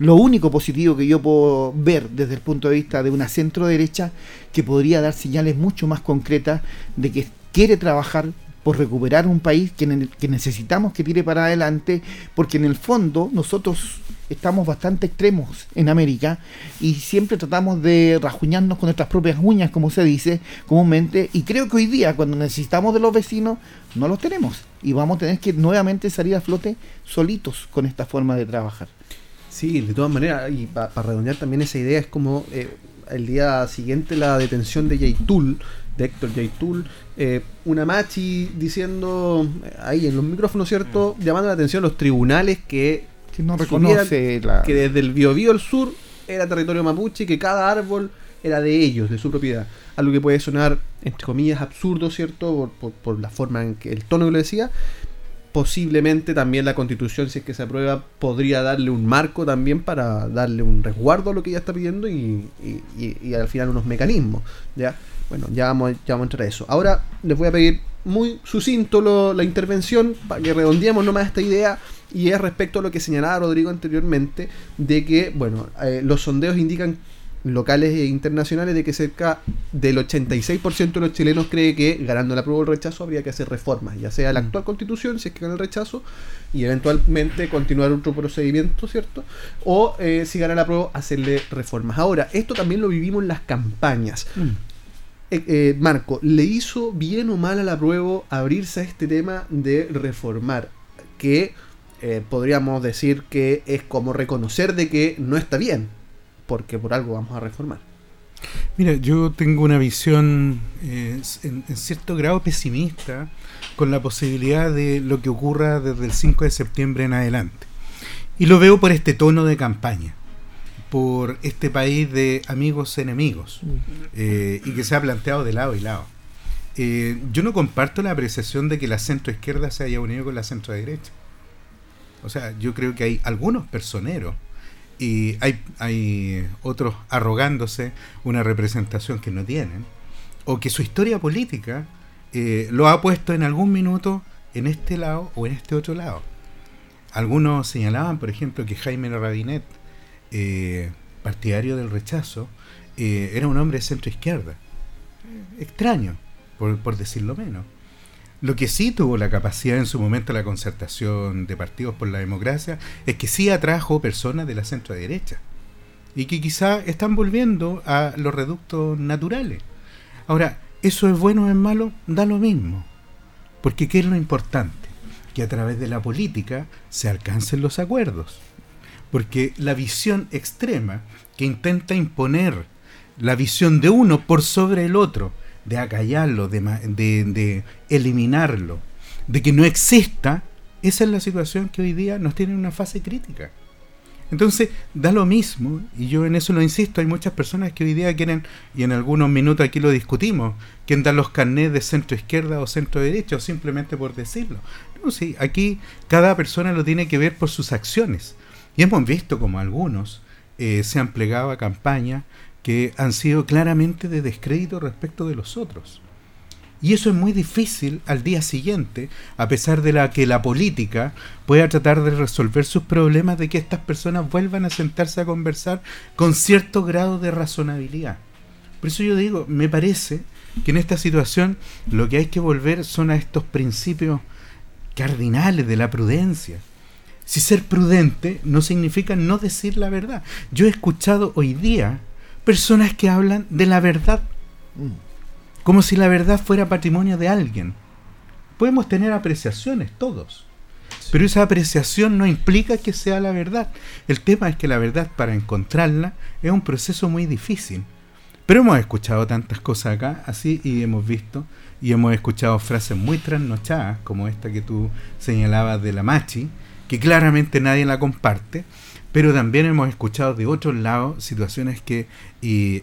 Lo único positivo que yo puedo ver desde el punto de vista de una centro derecha que podría dar señales mucho más concretas de que quiere trabajar por recuperar un país que, necesitamos que tire para adelante, porque en el fondo nosotros estamos bastante extremos en América y siempre tratamos de rajuñarnos con nuestras propias uñas, como se dice comúnmente, y creo que hoy día cuando necesitamos de los vecinos no los tenemos y vamos a tener que nuevamente salir a flote solitos con esta forma de trabajar. Sí, de todas maneras, y para redondear también esa idea, es como eh, el día siguiente la detención de Yaitul, de Héctor Yaitul, eh, una machi diciendo ahí en los micrófonos, ¿cierto? Mm. Llamando la atención a los tribunales que, no reconoce la... que desde el Biobío al sur era territorio mapuche y que cada árbol era de ellos, de su propiedad. Algo que puede sonar, entre comillas, absurdo, ¿cierto? Por, por, la forma en que el tono que lo decía. Posiblemente también la constitución, si es que se aprueba, podría darle un marco también para darle un resguardo a lo que ella está pidiendo y, al final unos mecanismos. ¿ya? Bueno, ya vamos, ya vamos a entrar a eso. Ahora les voy a pedir muy sucinto la intervención para que redondeemos nomás esta idea y es respecto a lo que señalaba Rodrigo anteriormente de que, bueno, eh, los sondeos indican locales e internacionales de que cerca del 86% de los chilenos cree que ganando la prueba o el rechazo habría que hacer reformas, ya sea la mm. actual constitución, si es que gana el rechazo, y eventualmente continuar otro procedimiento, ¿cierto? O eh, si gana la prueba, hacerle reformas. Ahora, esto también lo vivimos en las campañas. Mm. Eh, eh, Marco, ¿le hizo bien o mal a la prueba abrirse a este tema de reformar? Que podríamos decir que es como reconocer de que no está bien, porque por algo vamos a reformar. Mira, yo tengo una visión en, en, cierto grado pesimista con la posibilidad de lo que ocurra desde el 5 de septiembre en adelante. Y lo veo por este tono de campaña por este país de amigos enemigos eh, y que se ha planteado de lado y lado. Eh, yo no comparto la apreciación de que la centro izquierda se haya unido con la centro derecha. O sea, yo creo que hay algunos personeros y hay, hay otros arrogándose una representación que no tienen, o que su historia política eh, lo ha puesto en algún minuto en este lado o en este otro lado. Algunos señalaban, por ejemplo, que Jaime Rabinet eh, partidario del rechazo, eh, era un hombre de centro izquierda. Extraño, por, decirlo menos. Lo que sí tuvo la capacidad en su momento la concertación de partidos por la democracia es que sí atrajo personas de la centro derecha y que quizá están volviendo a los reductos naturales. Ahora, ¿eso es bueno o es malo? Da lo mismo. Porque ¿qué es lo importante? Que a través de la política se alcancen los acuerdos. Porque la visión extrema que intenta imponer la visión de uno por sobre el otro, de acallarlo, de, de, eliminarlo, de que no exista, esa es la situación que hoy día nos tiene en una fase crítica. Entonces, da lo mismo, y yo en eso lo insisto, hay muchas personas que hoy día quieren, y en algunos minutos aquí lo discutimos, quieren dar los carnets de centro izquierda o centro derecha, o simplemente por decirlo. No, sí, aquí cada persona lo tiene que ver por sus acciones. Y hemos visto como algunos eh, se han plegado a campañas que han sido claramente de descrédito respecto de los otros. Y eso es muy difícil al día siguiente, a pesar de la que la política pueda tratar de resolver sus problemas, de que estas personas vuelvan a sentarse a conversar con cierto grado de razonabilidad. Por eso yo digo, me parece que en esta situación lo que hay que volver son a estos principios cardinales de la prudencia, si ser prudente no significa no decir la verdad. Yo he escuchado hoy día personas que hablan de la verdad mm. como si la verdad fuera patrimonio de alguien. Podemos tener apreciaciones todos, pero esa apreciación no implica que sea la verdad. El tema es que la verdad para encontrarla es un proceso muy difícil. Pero hemos escuchado tantas cosas acá, así, y hemos visto, y hemos escuchado frases muy trasnochadas, como esta que tú señalabas de la Machi, que claramente nadie la comparte, pero también hemos escuchado de otros lados situaciones que y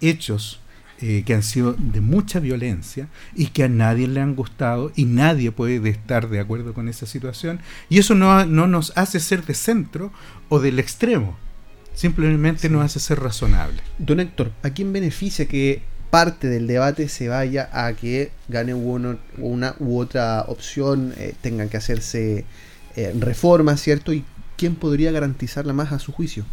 hechos eh, que han sido de mucha violencia y que a nadie le han gustado y nadie puede estar de acuerdo con esa situación. Y eso no, no nos hace ser de centro o del extremo, simplemente nos hace ser razonable. Don Héctor, ¿a quién beneficia que parte del debate se vaya a que gane uno, una u otra opción, eh, tengan que hacerse eh, reformas, ¿cierto? ¿Y quién podría garantizarla más a su juicio?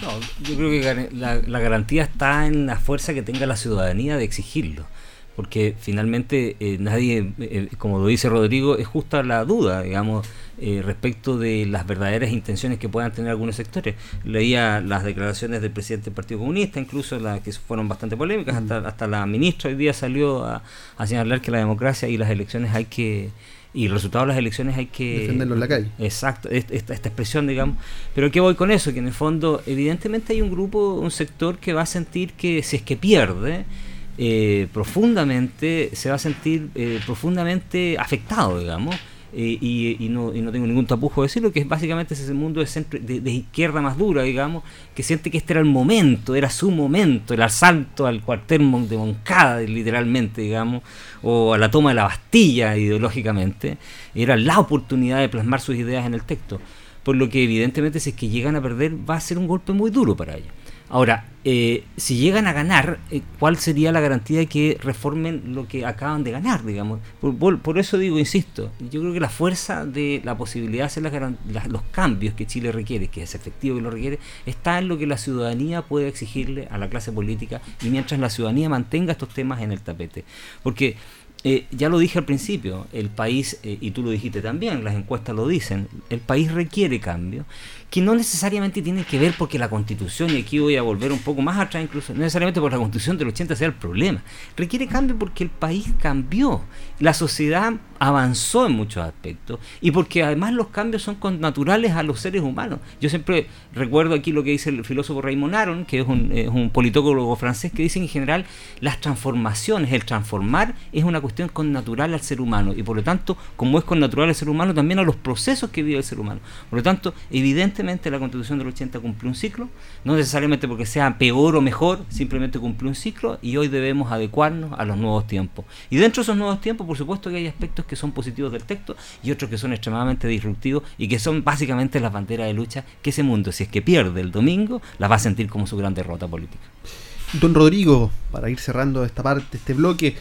No, yo creo que la, garantía está en la fuerza que tenga la ciudadanía de exigirlo. Porque finalmente eh, nadie, eh, como lo dice Rodrigo, es justa la duda, digamos, eh, respecto de las verdaderas intenciones que puedan tener algunos sectores. Leía las declaraciones del presidente del Partido Comunista, incluso las que fueron bastante polémicas, hasta, hasta la ministra hoy día salió a, a señalar que la democracia y las elecciones hay que y el resultado de las elecciones hay que defenderlo en la calle. Exacto, esta, esta, expresión, digamos. Pero ¿qué voy con eso? Que en el fondo, evidentemente hay un grupo, un sector que va a sentir que si es que pierde, eh, profundamente, se va a sentir eh, profundamente afectado, digamos. Eh, y, no, y, no, tengo ningún tapujo de decirlo, que es básicamente ese mundo de, centro, de, izquierda más dura, digamos, que siente que este era el momento, era su momento, el asalto al cuartel de Moncada, literalmente, digamos, o a la toma de la Bastilla, ideológicamente, era la oportunidad de plasmar sus ideas en el texto. Por lo que evidentemente si es que llegan a perder va a ser un golpe muy duro para ellos. Ahora, eh, si llegan a ganar, eh, ¿cuál sería la garantía de que reformen lo que acaban de ganar, digamos? Por, eso digo, insisto, yo creo que la fuerza de la posibilidad de hacer los cambios que Chile requiere, que es efectivo que lo requiere, está en lo que la ciudadanía puede exigirle a la clase política y mientras la ciudadanía mantenga estos temas en el tapete. Porque eh, ya lo dije al principio, el país, y tú lo dijiste también, las encuestas lo dicen, el país requiere cambio que no necesariamente tienen que ver porque la constitución, y aquí voy a volver un poco más atrás incluso, no necesariamente por la constitución del 80 sea el problema, requiere cambio porque el país cambió, la sociedad avanzó en muchos aspectos y porque además los cambios son naturales a los seres humanos. Yo siempre recuerdo aquí lo que dice el filósofo Raymond Aron, que es un, es politólogo francés, que dice en general las transformaciones, el transformar es una cuestión connatural al ser humano y por lo tanto, como es connatural al ser humano, también a los procesos que vive el ser humano. Por lo tanto, evidentemente la constitución del 80 cumplió un ciclo, no necesariamente porque sea peor o mejor, simplemente cumplió un ciclo y hoy debemos adecuarnos a los nuevos tiempos. Y dentro de esos nuevos tiempos, por supuesto que hay aspectos que son positivos del texto y otros que son extremadamente disruptivos y que son básicamente las banderas de lucha que ese mundo, si es que pierde el domingo, las va a sentir como su gran derrota política. Don Rodrigo, para ir cerrando esta parte, este bloque,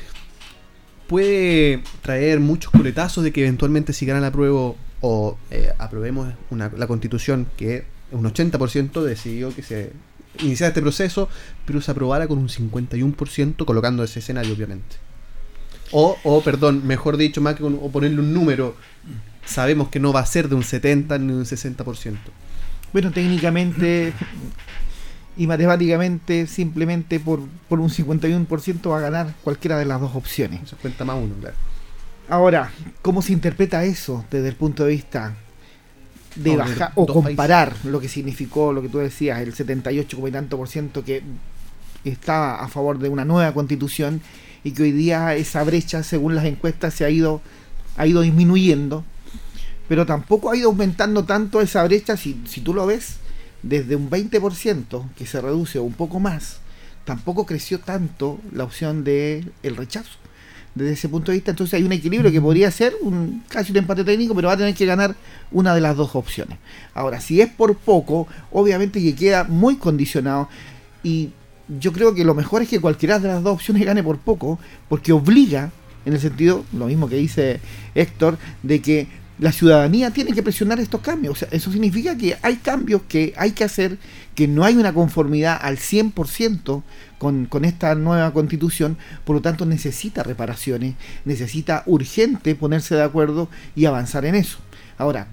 puede traer muchos coletazos de que eventualmente si gana la prueba o eh, aprobemos la constitución que un 80% decidió que se iniciara este proceso, pero se aprobara con un 51% colocando ese escenario, obviamente. O, o perdón, mejor dicho, más que o ponerle un número, sabemos que no va a ser de un 70 ni un 60%. Bueno, técnicamente y matemáticamente, simplemente por, por un 51% va a ganar cualquiera de las dos opciones. Se cuenta más uno, claro. Ahora, ¿cómo se interpreta eso desde el punto de vista de bajar o comparar lo que significó lo que tú decías, el 78 y tanto por ciento que estaba a favor de una nueva constitución y que hoy día esa brecha, según las encuestas, se ha ido, ha ido disminuyendo, pero tampoco ha ido aumentando tanto esa brecha, si, si tú lo ves, desde un 20% que se reduce un poco más, tampoco creció tanto la opción de el rechazo desde ese punto de vista. Entonces hay un equilibrio que podría ser casi un empate técnico, pero va a tener que ganar una de las dos opciones. Ahora, si es por poco, obviamente que queda muy condicionado y yo creo que lo mejor es que cualquiera de las dos opciones gane por poco, porque obliga, en el sentido, lo mismo que dice Héctor, de que la ciudadanía tiene que presionar estos cambios. O sea, eso significa que hay cambios que hay que hacer, que no hay una conformidad al 100% con, con esta nueva constitución, por lo tanto necesita reparaciones, necesita urgente ponerse de acuerdo y avanzar en eso. Ahora,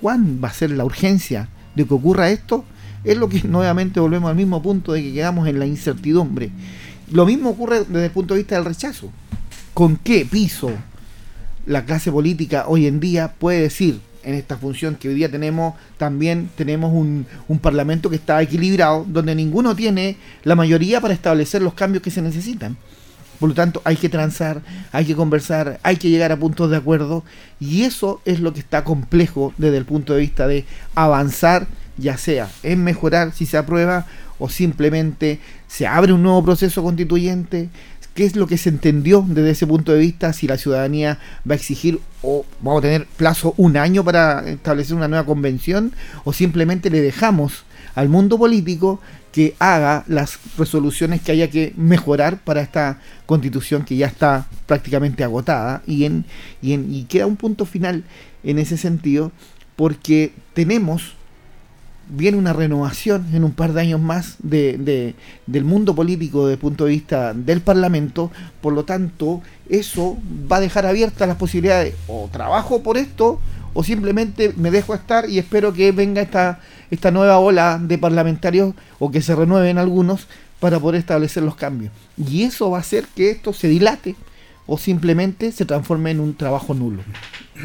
¿cuán va a ser la urgencia de que ocurra esto? Es lo que [LAUGHS] nuevamente volvemos al mismo punto de que quedamos en la incertidumbre. Lo mismo ocurre desde el punto de vista del rechazo. ¿Con qué piso la clase política hoy en día puede decir en esta función que hoy día tenemos, también tenemos un, un, parlamento que está equilibrado, donde ninguno tiene la mayoría para establecer los cambios que se necesitan. Por lo tanto, hay que transar, hay que conversar, hay que llegar a puntos de acuerdo, y eso es lo que está complejo desde el punto de vista de avanzar ya sea en mejorar si se aprueba o simplemente se abre un nuevo proceso constituyente, qué es lo que se entendió desde ese punto de vista, si la ciudadanía va a exigir o vamos a tener plazo un año para establecer una nueva convención o simplemente le dejamos al mundo político que haga las resoluciones que haya que mejorar para esta constitución que ya está prácticamente agotada y, en, y, en, y queda un punto final en ese sentido porque tenemos viene una renovación en un par de años más de, del mundo político desde el punto de vista del Parlamento, por lo tanto, eso va a dejar abiertas las posibilidades, o trabajo por esto, o simplemente me dejo estar y espero que venga esta, esta nueva ola de parlamentarios o que se renueven algunos para poder establecer los cambios. Y eso va a hacer que esto se dilate o simplemente se transforme en un trabajo nulo.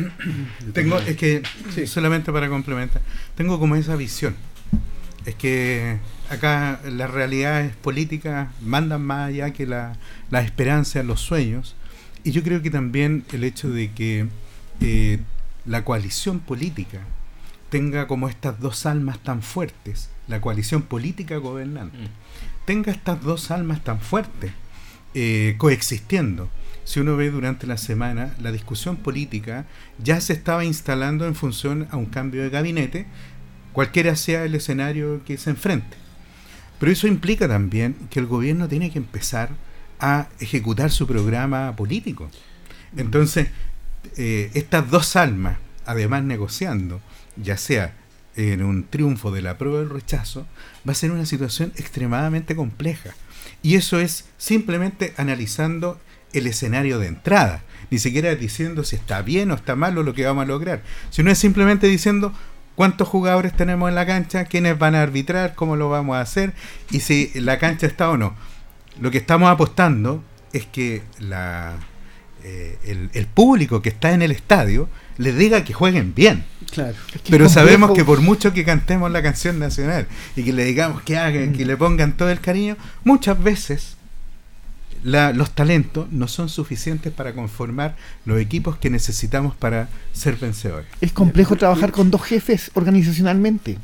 [COUGHS] Tengo, es que, solamente para complementar, tengo como esa visión. Es que acá las realidades políticas mandan más allá que la, la esperanza, los sueños. Y yo creo que también el hecho de que eh, la coalición política tenga como estas dos almas tan fuertes, la coalición política gobernante, mm. tenga estas dos almas tan fuertes eh, coexistiendo si uno ve durante la semana, la discusión política ya se estaba instalando en función a un cambio de gabinete, cualquiera sea el escenario que se enfrente. Pero eso implica también que el gobierno tiene que empezar a ejecutar su programa político. Entonces, eh, estas dos almas, además negociando, ya sea en un triunfo de la prueba del rechazo, va a ser una situación extremadamente compleja. Y eso es simplemente analizando el escenario de entrada, ni siquiera diciendo si está bien o está mal o lo que vamos a lograr, sino es simplemente diciendo cuántos jugadores tenemos en la cancha, quiénes van a arbitrar, cómo lo vamos a hacer y si la cancha está o no. Lo que estamos apostando es que la, eh, el, público que está en el estadio les diga que jueguen bien. Claro. Pero sabemos que por mucho que cantemos la canción nacional y que le digamos que hagan, que le pongan todo el cariño, muchas veces los talentos no son suficientes para conformar los equipos que necesitamos para ser vencedores. Es complejo trabajar con dos jefes organizacionalmente.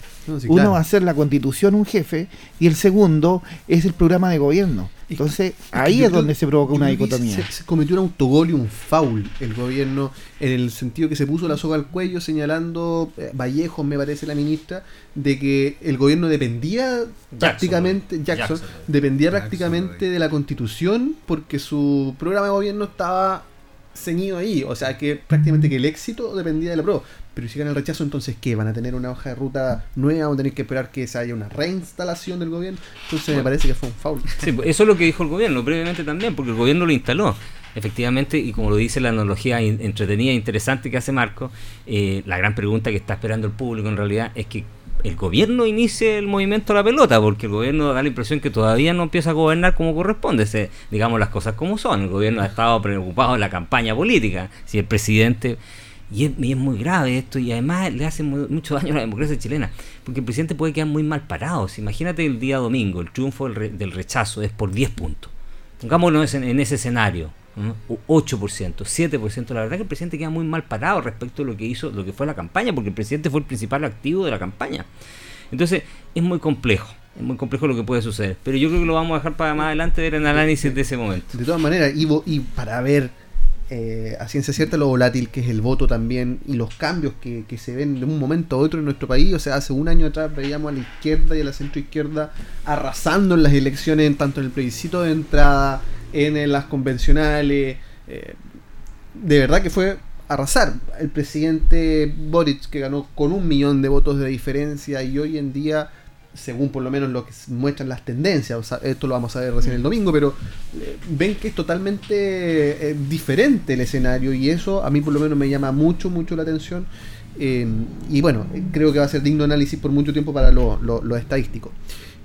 Uno va a ser la constitución un jefe y el segundo es el programa de gobierno. Entonces, ahí es donde se provoca una dicotomía. Se, cometió un autogol y un foul el gobierno, en el sentido que se puso la soga al cuello señalando, eh, Vallejo me parece la ministra, de que el gobierno dependía prácticamente, Jackson, dependía prácticamente de la constitución porque su programa de gobierno estaba ceñido ahí. O sea, que prácticamente que el éxito dependía de la prueba. Pero si ganan el rechazo, entonces ¿qué? ¿Van a tener una hoja de ruta nueva? ¿Van a tener que esperar que se haya una reinstalación del gobierno? Entonces me parece que fue un foul. Sí, pues, eso es lo que dijo el gobierno previamente también, porque el gobierno lo instaló. Efectivamente, y como lo dice la analogía entretenida e interesante que hace Marco, eh, la gran pregunta que está esperando el público en realidad es que el gobierno inicie el movimiento a la pelota, porque el gobierno da la impresión que todavía no empieza a gobernar como corresponde, se, digamos las cosas como son. El gobierno ha estado preocupado en la campaña política. Si el presidente. Y es, muy grave esto, y además le hace mucho daño a la democracia chilena, porque el presidente puede quedar muy mal parado. imagínate el día domingo, el triunfo del, rechazo es por 10 puntos. Pongámonos en ese escenario 8%, 7%. La verdad que el presidente queda muy mal parado respecto a lo que hizo, lo que fue la campaña, porque el presidente fue el principal activo de la campaña. Entonces, es muy complejo. Es muy complejo lo que puede suceder. Pero yo creo que lo vamos a dejar para más adelante ver el análisis de ese momento. De todas maneras, y, para ver eh, a ciencia cierta lo volátil que es el voto también y los cambios que, que, se ven de un momento a otro en nuestro país. O sea, hace un año atrás veíamos a la izquierda y a la centroizquierda arrasando en las elecciones, tanto en el plebiscito de entrada, en las convencionales. Eh, de verdad que fue arrasar. El presidente Boric, que ganó con un millón de votos de diferencia, y hoy en día, según por lo menos lo que muestran las tendencias, esto lo vamos a ver recién el domingo, pero eh, ven que es totalmente eh, diferente el escenario, y eso a mí por lo menos me llama mucho, mucho la atención. y bueno, creo que va a ser digno análisis por mucho tiempo para lo, lo, lo estadístico.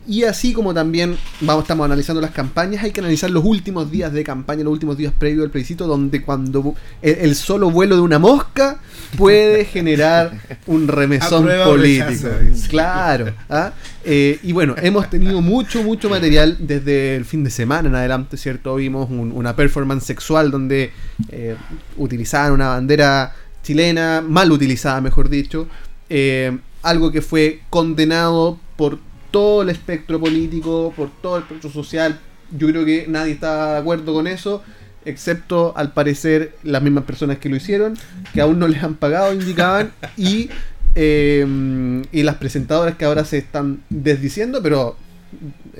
Y así como también vamos, estamos analizando las campañas, hay que analizar los últimos días de campaña, los últimos días previos al plebiscito, donde cuando el, solo vuelo de una mosca puede [LAUGHS] generar un remesón político. claro. ¿ah? Eh, y bueno, hemos tenido mucho, mucho material desde el fin de semana en adelante, ¿cierto? Vimos una performance sexual donde eh, utilizaban una bandera chilena, mal utilizada, mejor dicho. Eh, algo que fue condenado por todo el espectro político, por todo el espectro social. Yo creo que nadie está de acuerdo con eso, excepto al parecer las mismas personas que lo hicieron, que aún no les han pagado, indicaban, [LAUGHS] y, eh, y las presentadoras que ahora se están desdiciendo, pero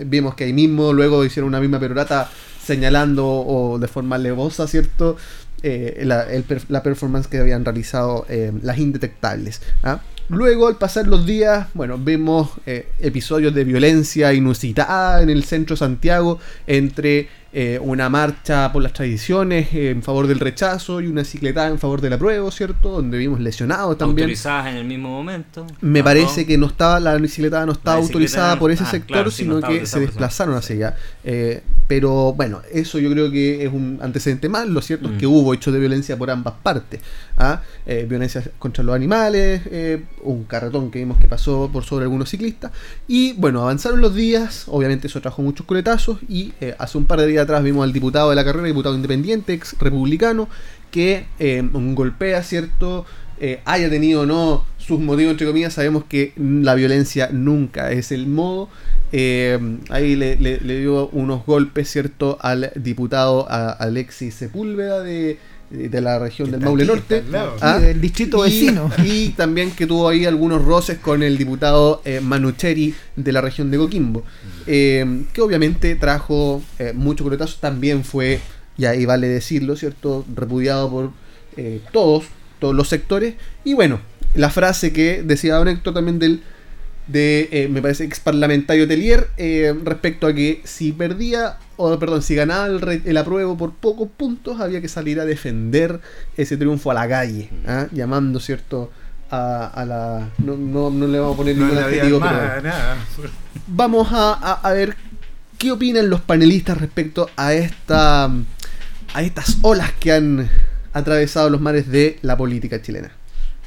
vimos que ahí mismo luego hicieron una misma perorata señalando o de forma levosa, ¿cierto? Eh, la, el la, performance que habían realizado eh, las indetectables. ¿ah? Luego, al pasar los días, bueno, vemos eh, episodios de violencia inusitada en el centro de Santiago entre eh, una marcha por las tradiciones eh, en favor del rechazo y una cicletada en favor del apruebo, ¿cierto? Donde vimos lesionados también. Autorizadas en el mismo momento. Me parece que no estaba, la bicicletada no estaba autorizada por ese ah, sector, sino que se desplazaron hacia allá. Eh, pero bueno, eso yo creo que es un antecedente más. Lo cierto es que mm. hubo hechos de violencia por ambas partes. ¿ah? violencia contra los animales, un carretón que vimos que pasó por sobre algunos ciclistas. Y bueno, avanzaron los días, obviamente eso trajo muchos coletazos y hace un par de días atrás vimos al diputado de la carrera, diputado independiente, ex republicano, que eh, golpea, ¿cierto? Eh, haya tenido o no sus motivos, entre comillas, sabemos que la violencia nunca es el modo. Eh, ahí le, dio unos golpes, ¿cierto?, al diputado Alexis Sepúlveda de, la región del Maule Norte, ¿ah? del distrito vecino. Y también que tuvo ahí algunos roces con el diputado Manucheri de la región de Coquimbo. Eh, que obviamente trajo eh, mucho coletazo, también fue, y ahí vale decirlo, ¿cierto?, repudiado por eh, todos, todos los sectores. Y bueno, la frase que decía Don Héctor también del, de, me parece, ex parlamentario Telier, respecto a que si perdía, o perdón, si ganaba el, el, apruebo por pocos puntos, había que salir a defender ese triunfo a la calle, ¿ah? llamando, ¿cierto?, a, la. No, no, le vamos a poner ningún adjetivo, Vamos a, a, ver qué opinan los panelistas respecto a esta. a estas olas que han atravesado los mares de la política chilena.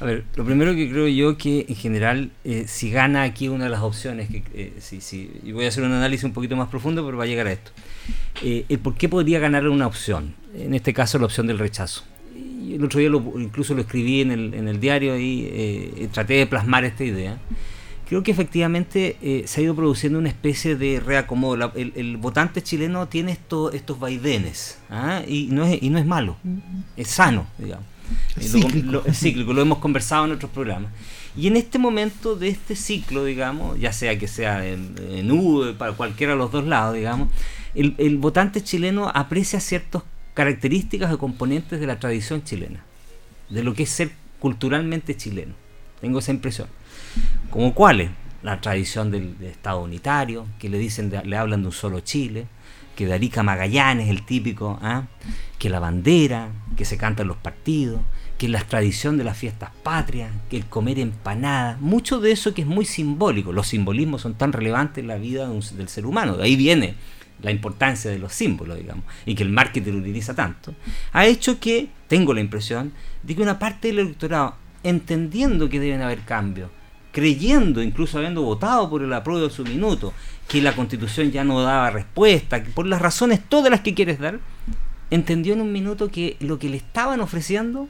A ver, lo primero que creo yo que en general, eh, si gana aquí una de las opciones, que eh, sí, sí, y voy a hacer un análisis un poquito más profundo, pero va a llegar a esto. Eh, el por qué podría ganar una opción, en este caso la opción del rechazo el otro día incluso lo escribí en el, en el diario y eh, traté de plasmar esta idea. Creo que efectivamente eh, se ha ido produciendo una especie de reacomodo. el, votante chileno tiene esto, estos vaivenes ¿ah? y, no es, y no es malo, es sano, digamos. Es cíclico. Lo, cíclico, lo hemos conversado en otros programas. Y en este momento de este ciclo, digamos, ya sea que sea en, en U, para cualquiera de los dos lados, digamos, el, el votante chileno aprecia ciertos características o componentes de la tradición chilena, de lo que es ser culturalmente chileno. Tengo esa impresión. ¿Como cuáles? La tradición del, Estado unitario, que le dicen, le hablan de un solo Chile, que de Arica Magallanes, el típico, ¿ah? que la bandera, que se cantan los partidos, que la tradición de las fiestas patrias, que el comer empanadas, mucho de eso que es muy simbólico. Los simbolismos son tan relevantes en la vida del ser humano. De ahí viene la importancia de los símbolos, digamos, y que el marketing lo utiliza tanto, ha hecho que, tengo la impresión, de que una parte del electorado, entendiendo que deben haber cambios, creyendo, incluso habiendo votado por el apruebo de su minuto, que la constitución ya no daba respuesta, por las razones todas las que quieres dar, entendió en un minuto que lo que le estaban ofreciendo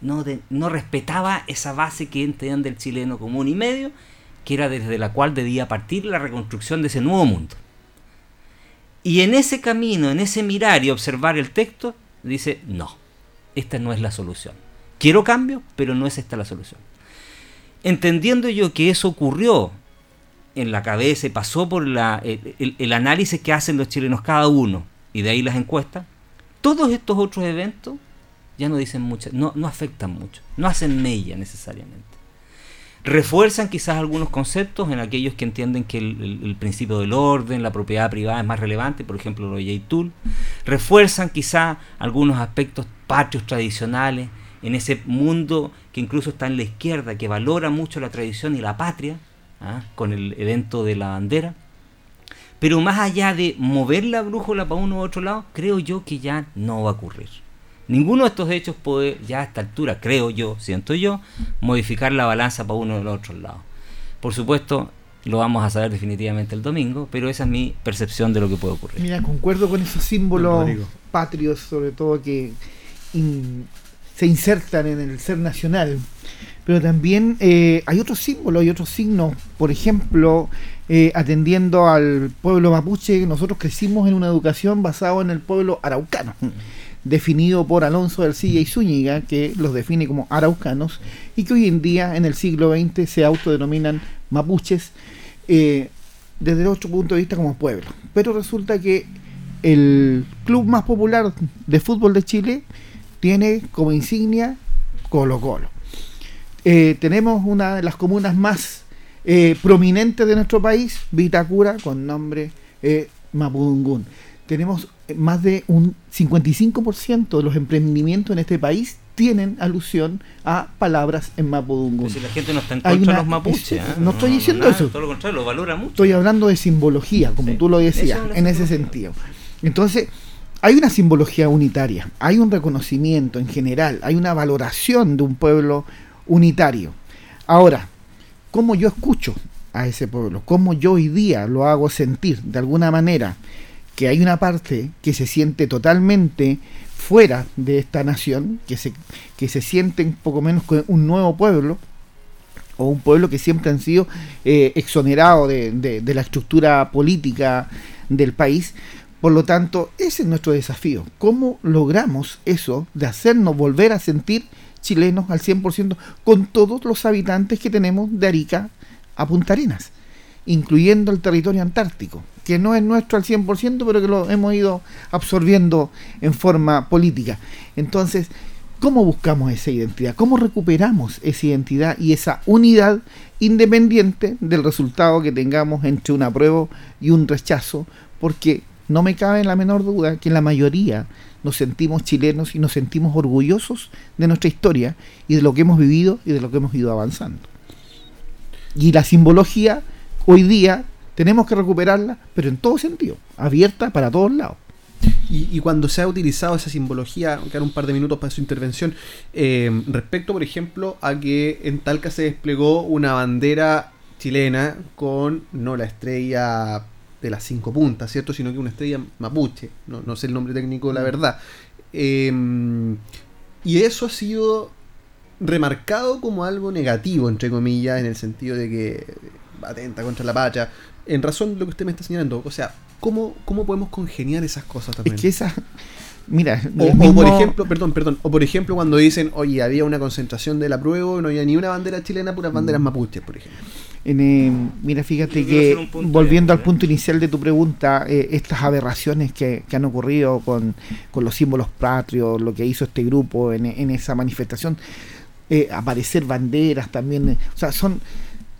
no, no respetaba esa base que entendían del chileno común y medio, que era desde la cual debía partir la reconstrucción de ese nuevo mundo. Y en ese camino, en ese mirar y observar el texto, dice, no, esta no es la solución. Quiero cambio, pero no es esta la solución. Entendiendo yo que eso ocurrió en la cabeza pasó por la, el, análisis que hacen los chilenos cada uno, y de ahí las encuestas, todos estos otros eventos ya no dicen mucho, no, afectan mucho, no hacen mella necesariamente refuerzan quizás algunos conceptos en aquellos que entienden que el, principio del orden, la propiedad privada es más relevante, por ejemplo lo de J. refuerzan quizás algunos aspectos patrios tradicionales en ese mundo que incluso está en la izquierda, que valora mucho la tradición y la patria, ¿ah? con el evento de la bandera. Pero más allá de mover la brújula para uno u otro lado, creo yo que ya no va a ocurrir. Ninguno de estos hechos puede, ya a esta altura, creo yo, siento yo, modificar la balanza para uno de los otros lados. Por supuesto, lo vamos a saber definitivamente el domingo, pero esa es mi percepción de lo que puede ocurrir. Mira, concuerdo con esos símbolos patrios, sobre todo que se insertan en el ser nacional. Pero también eh, hay otros símbolos y otros signos. Por ejemplo, eh, atendiendo al pueblo mapuche, nosotros crecimos en una educación basada en el pueblo araucano, definido por Alonso del Silla y Zúñiga, que los define como araucanos, y que hoy en día, en el siglo XX, se autodenominan mapuches, eh, desde otro punto de vista como pueblo. Pero resulta que el club más popular de fútbol de Chile tiene como insignia Colo Colo. Eh, tenemos una de las comunas más eh, prominentes de nuestro país, Vitacura, con nombre eh, Mapudungún. Tenemos más de un 55% de los emprendimientos en este país tienen alusión a palabras en Mapudungun. si la gente no está en contra de los mapuches. ¿ah? no, estoy diciendo eso. Todo lo contrario, lo valora mucho. Estoy hablando de simbología, como tú lo decías, en ese sentido. Entonces, hay una simbología unitaria, hay un reconocimiento en general, hay una valoración de un pueblo unitario. Ahora, ¿cómo yo escucho a ese pueblo? ¿Cómo yo hoy día lo hago sentir de alguna manera que hay una parte que se siente totalmente fuera de esta nación, que se, que se siente un poco menos con un nuevo pueblo, o un pueblo que siempre han sido eh, exonerados de, de la estructura política del país, por lo tanto, ese es nuestro desafío. ¿Cómo logramos eso de hacernos volver a sentir chilenos al 100% con todos los habitantes que tenemos de Arica a Punta Arenas, incluyendo el territorio antártico, que no es nuestro al 100%, pero que lo hemos ido absorbiendo en forma política. Entonces, ¿cómo buscamos esa identidad? ¿Cómo recuperamos esa identidad y esa unidad independiente del resultado que tengamos entre un apruebo y un rechazo? Porque no me cabe la menor duda que la mayoría nos sentimos chilenos y nos sentimos orgullosos de nuestra historia y de lo que hemos vivido y de lo que hemos ido avanzando. Y la simbología, hoy día, tenemos que recuperarla, pero en todo sentido, abierta para todos lados. Y, cuando se ha utilizado esa simbología, quedan un par de minutos para su intervención, eh, respecto, por ejemplo, a que en Talca se desplegó una bandera chilena con no la estrella de las cinco puntas, ¿cierto? Sino que una estrella mapuche, no, sé el nombre técnico, la mm. verdad. Em, y eso ha sido remarcado como algo negativo, entre comillas, en el sentido de que atenta contra la pacha, en razón de lo que usted me está señalando. O sea, ¿cómo, cómo podemos congeniar esas cosas también? Es que esas... Mira, o, por ejemplo, perdón, perdón, o por ejemplo cuando dicen, oye, había una concentración de la prueba, no había ni una bandera chilena, puras banderas mm. mapuches, por ejemplo. Eh, mira, fíjate que, volviendo al punto inicial de tu pregunta, eh, estas aberraciones que, han ocurrido con, los símbolos patrios, lo que hizo este grupo en, esa manifestación, eh, aparecer banderas también, o sea, son,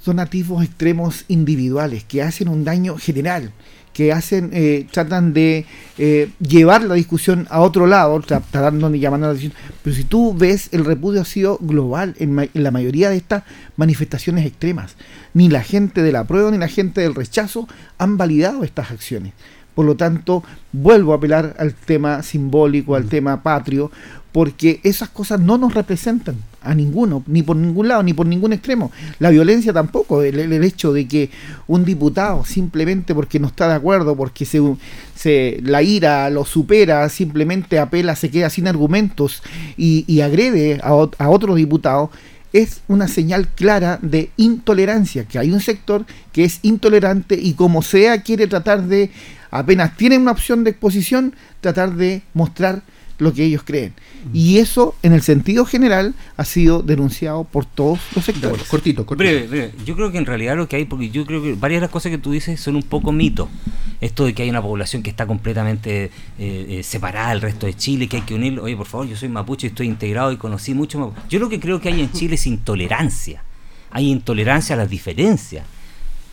son atisbos extremos individuales que hacen un daño general que hacen, eh, tratan de eh, llevar la discusión a otro lado, tratando de llamar la atención. Pero si tú ves, el repudio ha sido global en, la mayoría de estas manifestaciones extremas. Ni la gente de la prueba ni la gente del rechazo han validado estas acciones. Por lo tanto, vuelvo a apelar al tema simbólico, al mm. tema patrio, porque esas cosas no nos representan a ninguno, ni por ningún lado, ni por ningún extremo. La violencia tampoco, el, hecho de que un diputado simplemente porque no está de acuerdo, porque se, se la ira lo supera, simplemente apela, se queda sin argumentos y, agrede a, a otro diputado, es una señal clara de intolerancia, que hay un sector que es intolerante y como sea quiere tratar de, apenas tiene una opción de exposición, tratar de mostrar lo que ellos creen. Y eso, en el sentido general, ha sido denunciado por todos los sectores. cortito, cortito. Breve, Yo creo que en realidad lo que hay, porque yo creo que varias de las cosas que tú dices son un poco mitos. Esto de que hay una población que está completamente eh, eh, separada del resto de Chile, que hay que unirlo. Oye, por favor, yo soy mapuche, y estoy integrado y conocí mucho mapuche. Yo lo que creo que hay en Chile es intolerancia. Hay intolerancia a las diferencias.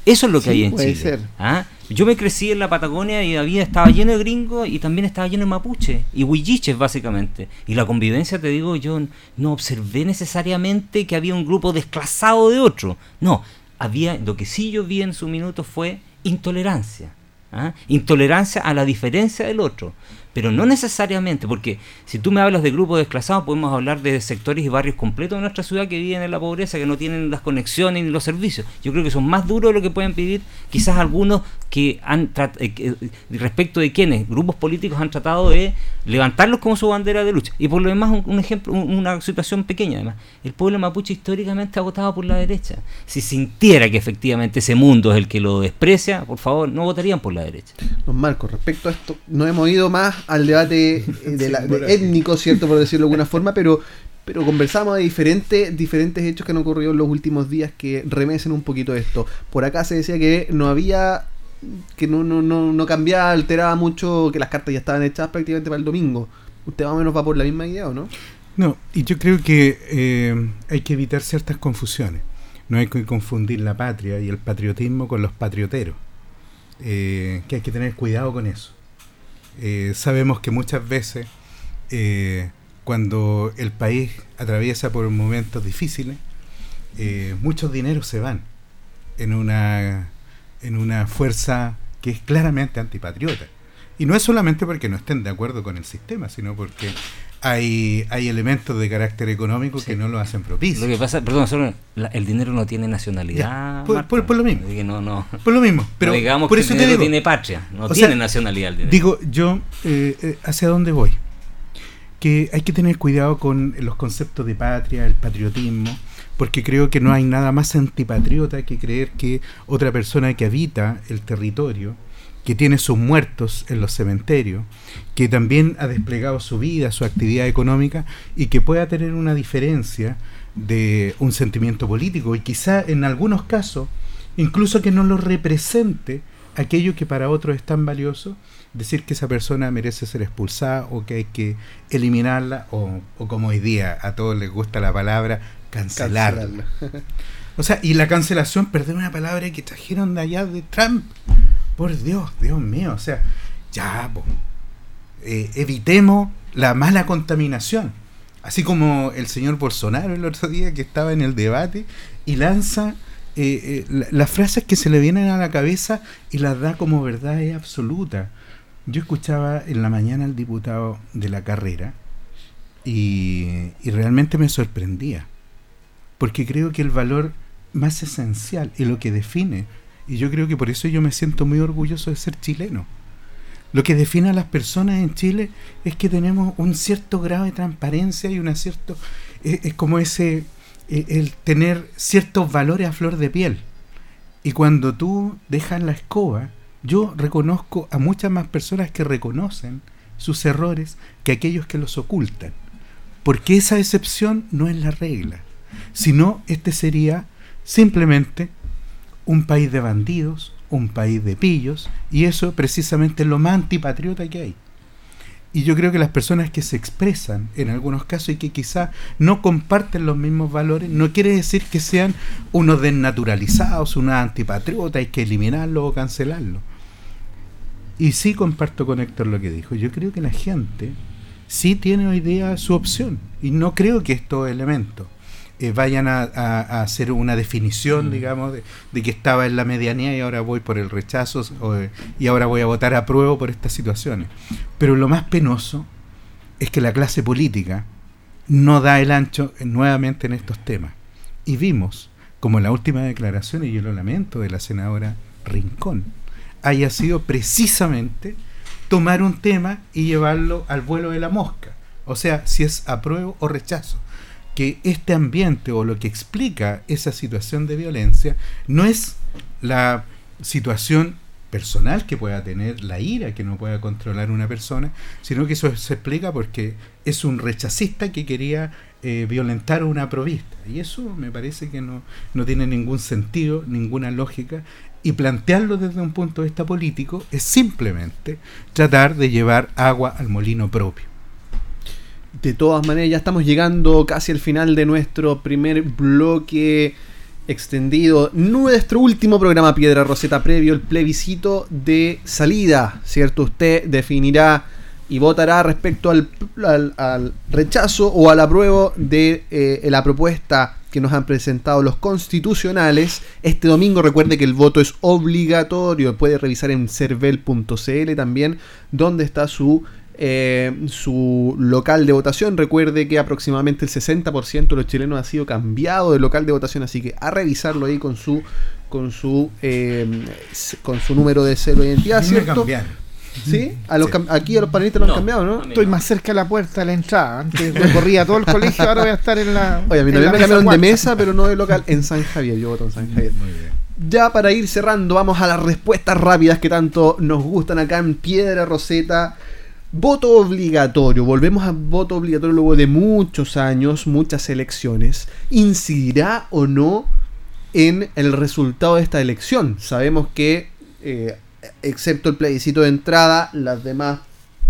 Eso es lo que hay en Chile. Ser. ¿Ah? Yo me crecí en la Patagonia y había, estaba lleno de gringos y también estaba lleno de mapuche y huilliches básicamente. Y la convivencia, te digo, yo no observé necesariamente que había un grupo desclasado de otro. No, había, lo que sí yo vi en su minuto fue intolerancia. ¿ah? Intolerancia a la diferencia del otro. Pero no necesariamente, porque si tú me hablas de grupos desclasados, podemos hablar de sectores y barrios completos de nuestra ciudad que viven en la pobreza, que no tienen las conexiones ni los servicios. Yo creo que son más duros lo que pueden pedir quizás algunos que han eh, eh, respecto de quienes grupos políticos han tratado de levantarlos como su bandera de lucha. Y por lo demás, un, ejemplo, una situación pequeña además. El pueblo mapuche históricamente ha votado por la derecha. Si sintiera que efectivamente ese mundo es el que lo desprecia, por favor, no votarían por la derecha. Don Marcos, respecto a esto, no hemos ido más al debate eh, de étnico, ¿cierto? Por decirlo de alguna forma, pero, pero conversamos de diferentes, diferentes hechos que han ocurrido en los últimos días que remesen un poquito esto. Por acá se decía que no había que no, no, no, no cambiaba, alteraba mucho, que las cartas ya estaban hechas prácticamente para el domingo. ¿Usted más o menos va por la misma idea o no? No, y yo creo que eh, hay que evitar ciertas confusiones. No hay que confundir la patria y el patriotismo con los patrioteros. Eh, que hay que tener cuidado con eso. Eh, sabemos que muchas veces cuando el país atraviesa por momentos difíciles, muchos dineros se van en una en una fuerza que es claramente antipatriota. Y no es solamente porque no estén de acuerdo con el sistema, sino porque hay, hay elementos de carácter económico que no lo hacen propicio. Lo que pasa, perdón, el dinero no tiene nacionalidad. por, lo mismo. No, no. Por lo mismo. Pero digamos por eso el dinero tiene patria, no tiene nacionalidad el dinero. Digo, yo, eh, eh, ¿hacia dónde voy? Que hay que tener cuidado con los conceptos de patria, el patriotismo porque creo que no hay nada más antipatriota que creer que otra persona que habita el territorio, que tiene sus muertos en los cementerios, que también ha desplegado su vida, su actividad económica y que pueda tener una diferencia de un sentimiento político y quizá en algunos casos incluso que no lo represente aquello que para otros es tan valioso, decir que esa persona merece ser expulsada o que hay que eliminarla o, o como hoy día a todos les gusta la palabra cancelar. o sea, y la cancelación, perder una palabra que trajeron de allá de Trump. Por Dios, Dios mío, o sea, ya, eh, evitemos la mala contaminación. Así como el señor Bolsonaro el otro día que estaba en el debate y lanza eh, eh, las frases que se le vienen a la cabeza y las da como verdad absoluta. Yo escuchaba en la mañana al diputado de la carrera y realmente me sorprendía porque creo que el valor más esencial y lo que define, y yo creo que por eso yo me siento muy orgulloso de ser chileno, lo que define a las personas en Chile es que tenemos un cierto grado de transparencia y una cierto es, como ese e, el tener ciertos valores a flor de piel. Y cuando tú dejas la escoba, yo reconozco a muchas más personas que reconocen sus errores que aquellos que los ocultan. Porque esa excepción no es la regla sino este sería simplemente un país de bandidos, un país de pillos, y eso precisamente es lo más antipatriota que hay. Y yo creo que las personas que se expresan en algunos casos y que quizá no comparten los mismos valores, no quiere decir que sean unos desnaturalizados, unos antipatriotas, hay que eliminarlo o cancelarlo. Y sí comparto con Héctor lo que dijo. Yo creo que la gente sí tiene hoy día su opción. Y no creo que estos elementos eh, vayan a, hacer una definición, mm. digamos, de, que estaba en la medianía y ahora voy por el rechazo y ahora voy a votar a prueba por estas situaciones. Pero lo más penoso es que la clase política no da el ancho nuevamente en estos temas. Y vimos como la última declaración, y yo lo lamento, de la senadora Rincón, haya sido precisamente tomar un tema y llevarlo al vuelo de la mosca. O sea, si es apruebo o rechazo que este ambiente o lo que explica esa situación de violencia no es la situación personal que pueda tener, la ira que no pueda controlar una persona, sino que eso se explica porque es un rechacista que quería eh, violentar a una provista. Y eso me parece que no, no tiene ningún sentido, ninguna lógica. Y plantearlo desde un punto de vista político es simplemente tratar de llevar agua al molino propio. De todas maneras, ya estamos llegando casi al final de nuestro primer bloque extendido. Nuestro último programa Piedra Roseta previo, el plebiscito de salida, ¿cierto? Usted definirá y votará respecto al, rechazo o al apruebo de eh, la propuesta que nos han presentado los constitucionales. Este domingo recuerde que el voto es obligatorio. Puede revisar en cervel.cl también, donde está su eh, su local de votación. Recuerde que aproximadamente el 60% de los chilenos ha sido cambiado de local de votación, así que a revisarlo ahí con su con su eh, con su número de cero de identidad, ¿cierto? ¿Sí? A los Aquí a los panelistas lo han cambiado, ¿no? Estoy más cerca de la puerta de la entrada. Antes recorría todo el colegio, ahora voy a estar en la. Oye, a mí también me cambiaron de mesa, pero no de local, en San Javier. Yo voto en San Javier. Muy bien. Ya para ir cerrando, vamos a las respuestas rápidas que tanto nos gustan acá en Piedra Roseta. Voto obligatorio. Volvemos a voto obligatorio luego de muchos años, muchas elecciones. ¿Incidirá o no en el resultado de esta elección? Sabemos que, eh, excepto el plebiscito de entrada, las demás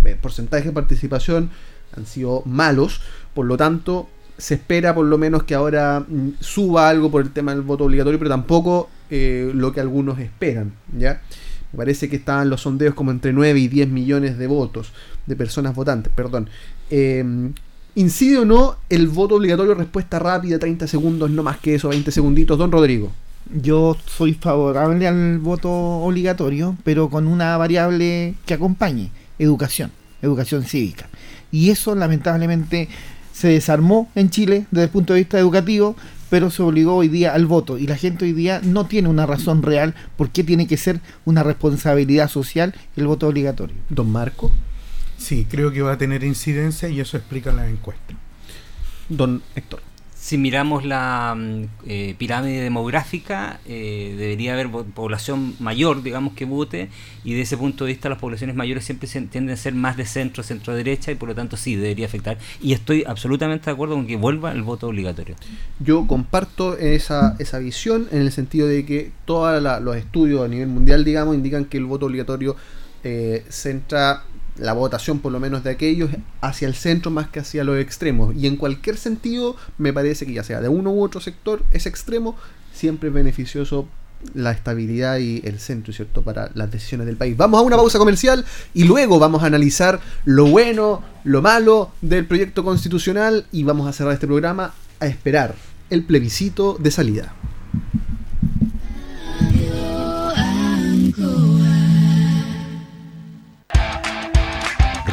eh, porcentajes de participación han sido malos. Por lo tanto, se espera por lo menos que ahora mm, suba algo por el tema del voto obligatorio, pero tampoco eh, lo que algunos esperan. ¿ya? Me parece que estaban los sondeos como entre 9 y 10 millones de votos de personas votantes, perdón. Em, ¿Incide o no el voto obligatorio? Respuesta rápida, 30 segundos, no más que eso, 20 segunditos. Don Rodrigo. Yo soy favorable al voto obligatorio, pero con una variable que acompañe, educación, educación cívica. Y eso lamentablemente se desarmó en Chile desde el punto de vista educativo, pero se obligó hoy día al voto y la gente hoy día no tiene una razón real por qué tiene que ser una responsabilidad social el voto obligatorio. Don Marco. Sí, creo que va a tener incidencia y eso explica la encuesta. Don Héctor. Si miramos la mm, eh, pirámide demográfica, eh, debería haber población mayor, digamos, que vote, y de ese punto de vista las poblaciones mayores siempre tienden a ser más de centro, centro-derecha, y por lo tanto sí, debería afectar. Y estoy absolutamente de acuerdo con que vuelva el voto obligatorio. Yo comparto esa, esa visión en el sentido de que todos los estudios a nivel mundial, digamos, indican que el voto obligatorio eh, centra la votación por lo menos de aquellos hacia el centro más que hacia los extremos. Y en cualquier sentido, me parece que ya sea de uno u otro sector, ese extremo siempre es beneficioso la estabilidad y el centro, ¿cierto?, para las decisiones del país. Vamos a una pausa comercial y luego vamos a analizar lo bueno, lo malo del proyecto constitucional y vamos a cerrar este programa a esperar el plebiscito de salida.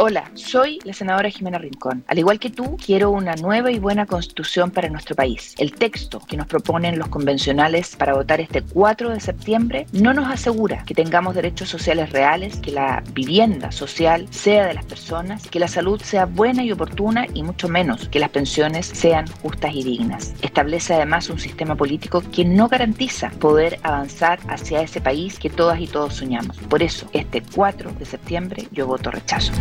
Hola, soy la senadora Jimena Rincón. Al igual que tú, quiero una nueva y buena constitución para nuestro país. El texto que nos proponen los convencionales para votar este 4 de septiembre no nos asegura que tengamos derechos sociales reales, que la vivienda social sea de las personas, que la salud sea buena y oportuna y mucho menos que las pensiones sean justas y dignas. Establece además un sistema político que no garantiza poder avanzar hacia ese país que todas y todos soñamos. Por eso, este 4 de septiembre yo voto rechazo.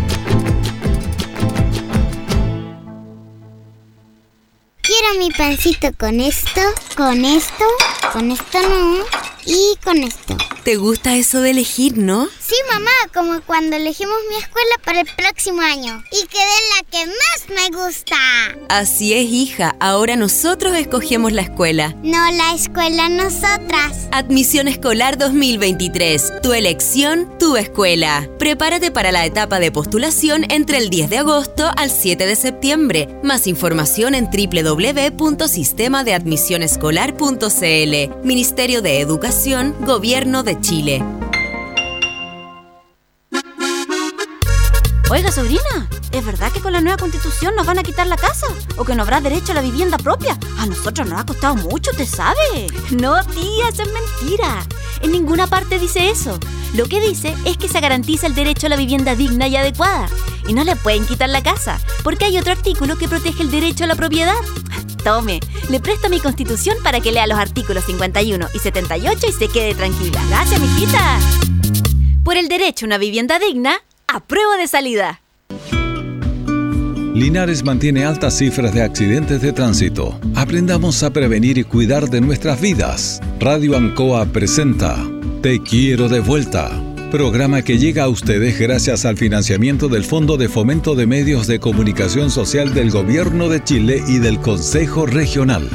Quiero mi pancito con esto, con esto, con esto no y con esto. ¿Te gusta eso de elegir, no? Sí, mamá, como cuando elegimos mi escuela para el próximo año. Y quedé en la que más me gusta. Así es, hija. Ahora nosotros escogemos la escuela. No la escuela nosotras. Admisión Escolar 2023. Tu elección, tu escuela. Prepárate para la etapa de postulación entre el 10 de agosto al 7 de septiembre. Más información en www.sistemadeadmisionescolar.cl. Ministerio de Educación, Gobierno de Chile. Oiga, sobrina, ¿es verdad que con la nueva constitución nos van a quitar la casa? ¿O que no habrá derecho a la vivienda propia? A nosotros nos ha costado mucho, ¿te sabe? [LAUGHS] No, tía, eso es mentira. En ninguna parte dice eso. Lo que dice es que se garantiza el derecho a la vivienda digna y adecuada. Y no le pueden quitar la casa, porque hay otro artículo que protege el derecho a la propiedad. [LAUGHS] Tome, le presto mi constitución para que lea los artículos 51 y 78 y se quede tranquila. Gracias, mijita. Por el derecho a una vivienda digna, a prueba de salida. Linares mantiene altas cifras de accidentes de tránsito. Aprendamos a prevenir y cuidar de nuestras vidas. Radio Ancoa presenta Te quiero de vuelta. Programa que llega a ustedes gracias al financiamiento del Fondo de Fomento de Medios de Comunicación Social del Gobierno de Chile y del Consejo Regional.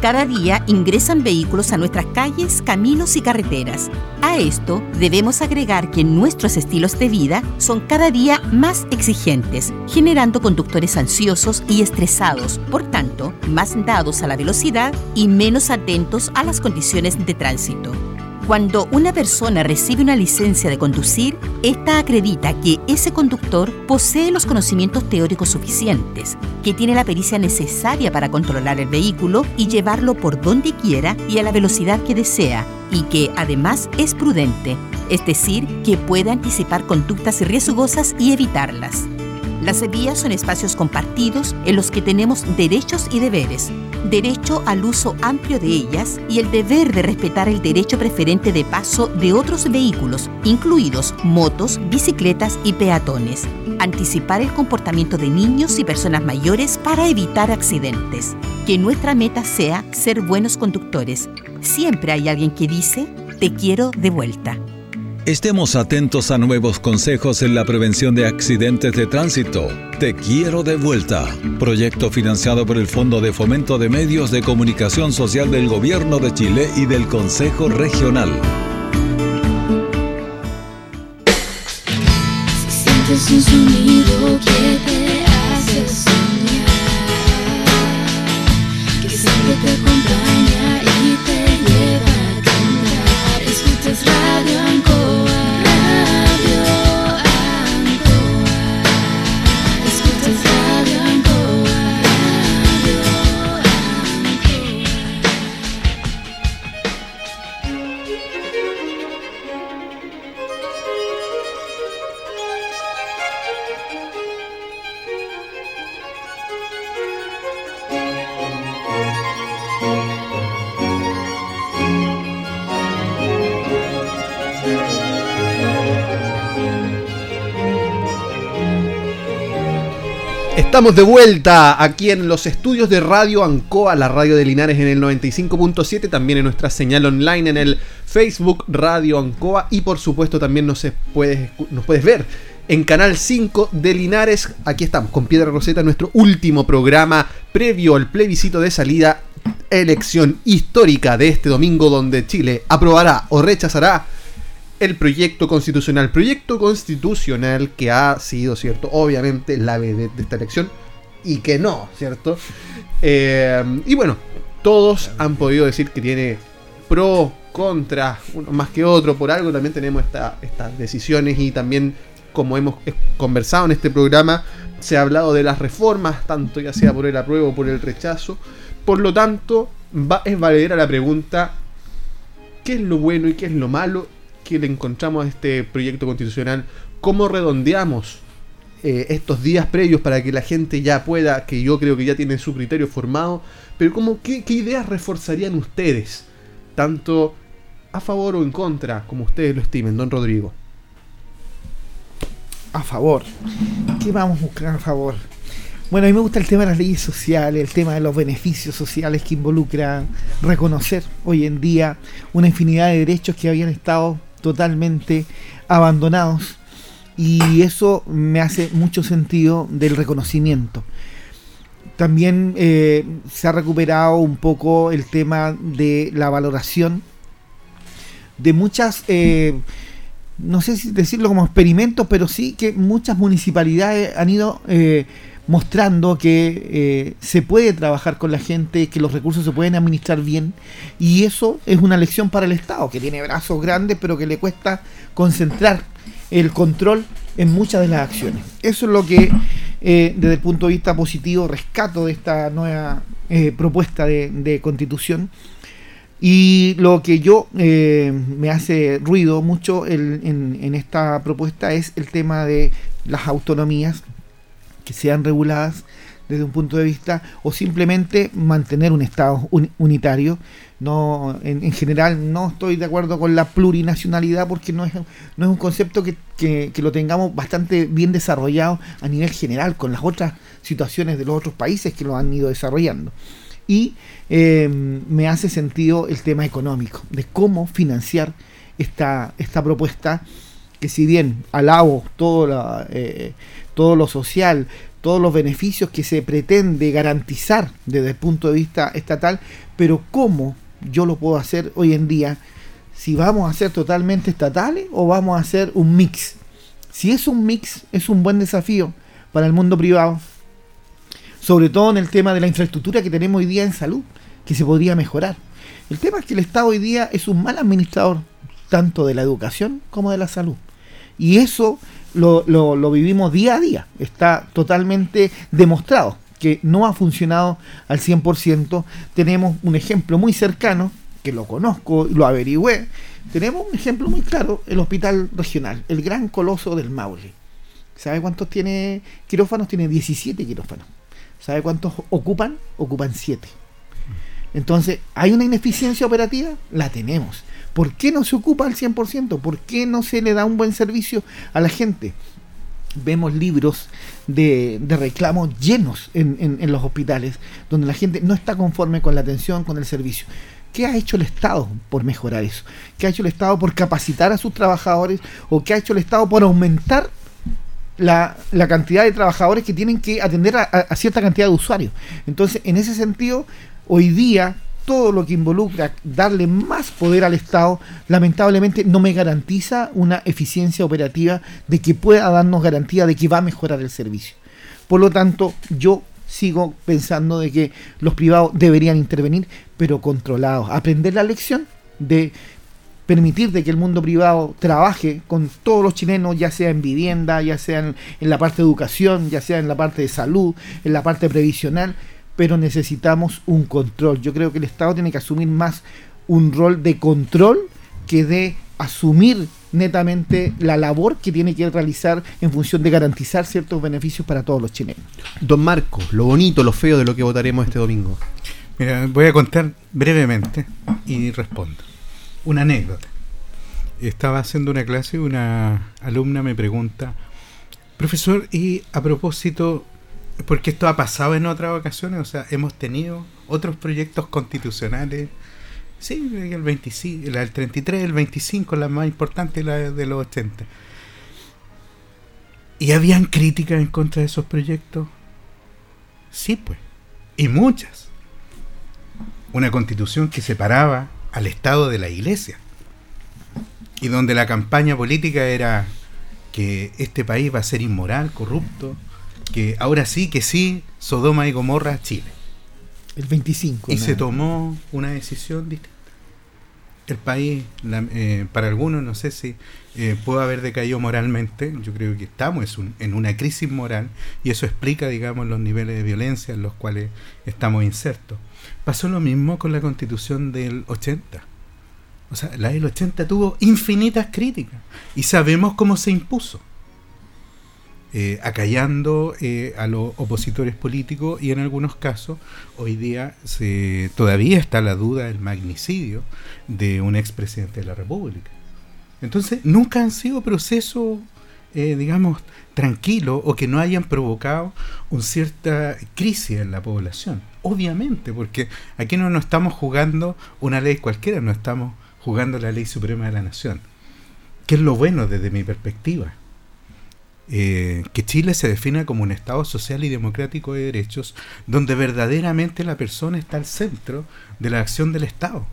Cada día ingresan vehículos a nuestras calles, caminos y carreteras. A esto debemos agregar que nuestros estilos de vida son cada día más exigentes, generando conductores ansiosos y estresados, por tanto, más dados a la velocidad y menos atentos a las condiciones de tránsito. Cuando una persona recibe una licencia de conducir, esta acredita que ese conductor posee los conocimientos teóricos suficientes, que tiene la pericia necesaria para controlar el vehículo y llevarlo por donde quiera y a la velocidad que desea, y que además es prudente, es decir, que puede anticipar conductas riesgosas y evitarlas. Las vías son espacios compartidos en los que tenemos derechos y deberes, derecho al uso amplio de ellas y el deber de respetar el derecho preferente de paso de otros vehículos, incluidos motos, bicicletas y peatones. Anticipar el comportamiento de niños y personas mayores para evitar accidentes. Que nuestra meta sea ser buenos conductores. Siempre hay alguien que dice, te quiero de vuelta. Estemos atentos a nuevos consejos en la prevención de accidentes de tránsito. Te quiero de vuelta. Proyecto financiado por el Fondo de Fomento de Medios de Comunicación Social del Gobierno de Chile y del Consejo Regional. Estamos de vuelta aquí en los estudios de Radio Ancoa, la radio de Linares en el 95.7, también en nuestra señal online en el Facebook Radio Ancoa y por supuesto también nos puedes, nos puedes ver en Canal 5 de Linares. Aquí estamos con Piedra Roseta, nuestro último programa previo al plebiscito de salida, elección histórica de este domingo donde Chile aprobará o rechazará el proyecto constitucional. Proyecto constitucional que ha sido, ¿cierto? Obviamente la de, de esta elección y que no, ¿cierto? Eh, y bueno, todos han podido decir que tiene pro, contra, uno más que otro, por algo también tenemos estas decisiones y también como hemos conversado en este programa, se ha hablado de las reformas, tanto ya sea por el apruebo o por el rechazo. Por lo tanto, va, es valedera la pregunta, ¿qué es lo bueno y qué es lo malo que le encontramos a este proyecto constitucional, cómo redondeamos eh, estos días previos para que la gente ya pueda, que yo creo que ya tiene su criterio formado, pero cómo, qué, ideas reforzarían ustedes, tanto a favor o en contra, como ustedes lo estimen, don Rodrigo. A favor. ¿Qué vamos a buscar a favor? Bueno, a mí me gusta el tema de las leyes sociales, el tema de los beneficios sociales que involucra reconocer hoy en día una infinidad de derechos que habían estado totalmente abandonados y eso me hace mucho sentido del reconocimiento. También eh, se ha recuperado un poco el tema de la valoración de muchas, eh, no sé si decirlo como experimentos, pero sí que muchas municipalidades han ido eh, mostrando que eh, se puede trabajar con la gente, que los recursos se pueden administrar bien y eso es una lección para el Estado, que tiene brazos grandes pero que le cuesta concentrar el control en muchas de las acciones. Eso es lo que eh, desde el punto de vista positivo rescato de esta nueva eh, propuesta de, constitución. Y lo que yo me hace ruido mucho en, en esta propuesta es el tema de las autonomías que sean reguladas desde un punto de vista o simplemente mantener un Estado unitario. No, en, general no estoy de acuerdo con la plurinacionalidad porque no es, no es un concepto que, que, lo tengamos bastante bien desarrollado a nivel general con las otras situaciones de los otros países que lo han ido desarrollando. Y eh, me hace sentido el tema económico, de cómo financiar esta, esta propuesta que si bien alabo todo, eh, todo lo social, todos los beneficios que se pretende garantizar desde el punto de vista estatal, pero cómo yo lo puedo hacer hoy en día, si vamos a ser totalmente estatales o vamos a hacer un mix. Si es un mix, es un buen desafío para el mundo privado, sobre todo en el tema de la infraestructura que tenemos hoy día en salud, que se podría mejorar. El tema es que el Estado hoy día es un mal administrador, tanto de la educación como de la salud. Y eso lo, lo, vivimos día a día. Está totalmente demostrado que no ha funcionado al 100%. Tenemos un ejemplo muy cercano, que lo conozco, lo averigüé. Tenemos un ejemplo muy claro, el hospital regional, el gran coloso del Maule. ¿Sabe cuántos tiene quirófanos? Tiene 17 quirófanos. ¿Sabe cuántos ocupan? Ocupan 7. Entonces, ¿hay una ineficiencia operativa? La tenemos. ¿Por qué no se ocupa al 100%? ¿Por qué no se le da un buen servicio a la gente? Vemos libros de, reclamos llenos en, los hospitales, donde la gente no está conforme con la atención, con el servicio. ¿Qué ha hecho el Estado por mejorar eso? ¿Qué ha hecho el Estado por capacitar a sus trabajadores? ¿O qué ha hecho el Estado por aumentar la, cantidad de trabajadores que tienen que atender a, cierta cantidad de usuarios? Entonces, en ese sentido, hoy día todo lo que involucra darle más poder al Estado, lamentablemente no me garantiza una eficiencia operativa de que pueda darnos garantía de que va a mejorar el servicio. Por lo tanto, yo sigo pensando de que los privados deberían intervenir, pero controlados, aprender la lección de permitir de que el mundo privado trabaje con todos los chilenos, ya sea en vivienda, ya sea en, en la parte de educación, ya sea en la parte de salud, en la parte previsional, pero necesitamos un control. Yo creo que el Estado tiene que asumir más un rol de control que de asumir netamente la labor que tiene que realizar en función de garantizar ciertos beneficios para todos los chilenos. Don Marco, lo bonito, lo feo de lo que votaremos este domingo. Mira, voy a contar brevemente y respondo. Una anécdota. Estaba haciendo una clase y una alumna me pregunta, profesor, y a propósito porque esto ha pasado en otras ocasiones, o sea, hemos tenido otros proyectos constitucionales, sí, el 25, el 33, el 25, la más importante, la de los 80. ¿Y habían críticas en contra de esos proyectos? Sí, pues, y muchas. Una constitución que separaba al Estado de la Iglesia, y donde la campaña política era que este país va a ser inmoral, corrupto, que ahora sí, que sí, Sodoma y Gomorra, Chile. El 25. Y se tomó una decisión distinta. El país, eh, para algunos, no sé si eh, puede haber decaído moralmente, yo creo que estamos en una crisis moral y eso explica, digamos, los niveles de violencia en los cuales estamos insertos. Pasó lo mismo con la constitución del 80. O sea, la del 80 tuvo infinitas críticas y sabemos cómo se impuso eh, acallando eh, a los opositores políticos y en algunos casos hoy día se, todavía está la duda del magnicidio de un expresidente de la República. Entonces, nunca han sido procesos, eh, digamos, tranquilos o que no hayan provocado una cierta crisis en la población. Obviamente, porque aquí no nos estamos jugando una ley cualquiera, no estamos jugando la ley suprema de la nación. Que es lo bueno desde mi perspectiva eh, que Chile se defina como un Estado social y democrático de derechos, donde verdaderamente la persona está al centro de la acción del Estado.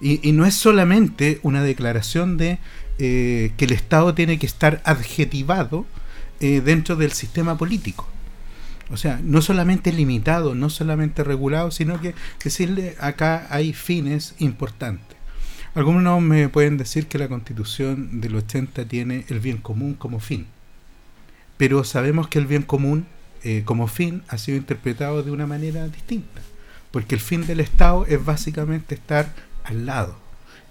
Y, no es solamente una declaración de eh, que el Estado tiene que estar adjetivado eh, dentro del sistema político. O sea, no solamente limitado, no solamente regulado, sino que decirle acá hay fines importantes. Algunos me pueden decir que la constitución del 80 tiene el bien común como fin pero sabemos que el bien común eh, como fin ha sido interpretado de una manera distinta, porque el fin del Estado es básicamente estar al lado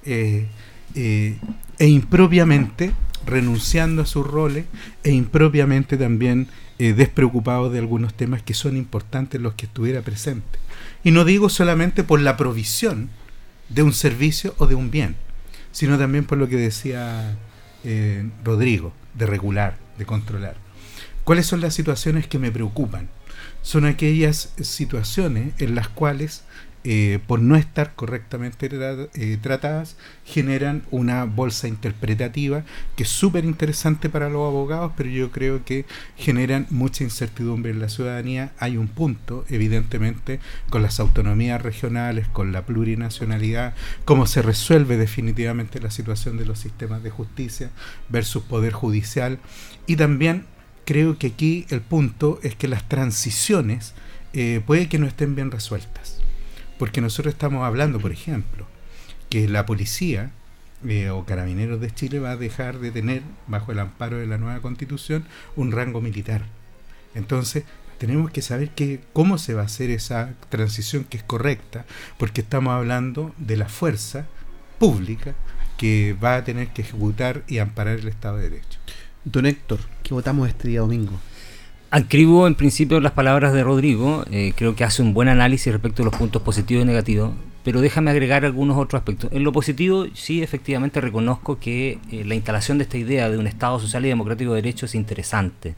eh, eh, e impropiamente renunciando a sus roles e impropiamente también despreocupado de algunos temas que son importantes los que estuviera presente. Y no digo solamente por la provisión de un servicio o de un bien, sino también por lo que decía Rodrigo, de regular, de controlar. ¿Cuáles son las situaciones que me preocupan? Son aquellas situaciones en las cuales eh, por no estar correctamente eh, tratadas, generan una bolsa interpretativa que es súper interesante para los abogados, pero yo creo que generan mucha incertidumbre en la ciudadanía. Hay un punto, evidentemente, con las autonomías regionales, con la plurinacionalidad, cómo se resuelve definitivamente la situación de los sistemas de justicia versus poder judicial. Y también creo que aquí el punto es que las transiciones eh, puede que no estén bien resueltas porque nosotros estamos hablando, por ejemplo, que la policía eh, o carabineros de Chile va a dejar de tener, bajo el amparo de la nueva constitución, un rango militar. Entonces, tenemos que saber que, cómo se va a hacer esa transición que es correcta, porque estamos hablando de la fuerza pública que va a tener que ejecutar y amparar el Estado de Derecho. Don Héctor, ¿qué votamos este día domingo? Adscribo en principio las palabras de Rodrigo, eh, creo que hace un buen análisis respecto a los puntos positivos y negativos, pero déjame agregar algunos otros aspectos. En lo positivo, sí, efectivamente reconozco que eh, la instalación de esta idea de un Estado social y democrático de derecho es interesante.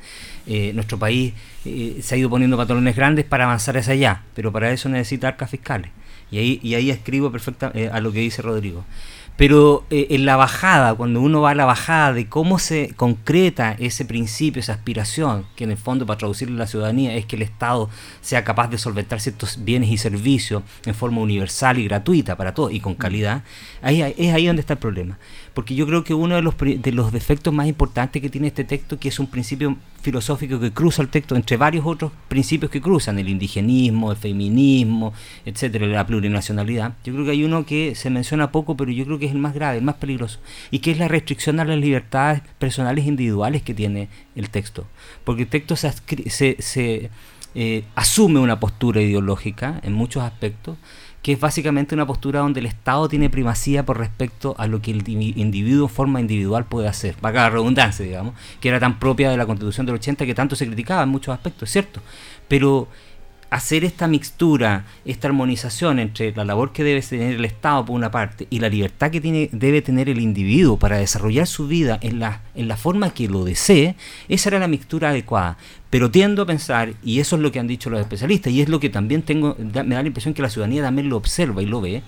Eh, nuestro país se ha ido poniendo pantalones grandes para avanzar hacia allá, pero para eso necesita arcas fiscales. Y ahí, escribo perfectamente a lo que dice Rodrigo. Pero eh, en la bajada, cuando uno va a la bajada de cómo se concreta ese principio, esa aspiración, que en el fondo para traducirle a la ciudadanía es que el Estado sea capaz de solventar ciertos bienes y servicios en forma universal y gratuita para todos y con calidad, ahí, es ahí donde está el problema porque yo creo que uno de los, de los defectos más importantes que tiene este texto, que es un principio filosófico que cruza el texto entre varios otros principios que cruzan, el indigenismo, el feminismo, etcétera, la plurinacionalidad. Yo creo que hay uno que se menciona poco, pero yo creo que es el más grave, el más peligroso, y que es la restricción a las libertades personales e individuales que tiene el texto. Porque el texto se, se, eh, asume una postura ideológica en muchos aspectos, que es básicamente una postura donde el Estado tiene primacía por respecto a lo que el individuo forma individual puede hacer, para la redundancia, digamos, que era tan propia de la Constitución del 80 que tanto se criticaba en muchos aspectos, ¿cierto? Pero hacer esta mixtura, esta armonización entre la labor que debe tener el Estado por una parte y la libertad que tiene, debe tener el individuo para desarrollar su vida en la, en la forma que lo desee, esa era la mixtura adecuada. Pero tiendo a pensar, y eso es lo que han dicho los especialistas, y es lo que también tengo, me da la impresión que la ciudadanía también lo observa y lo ve,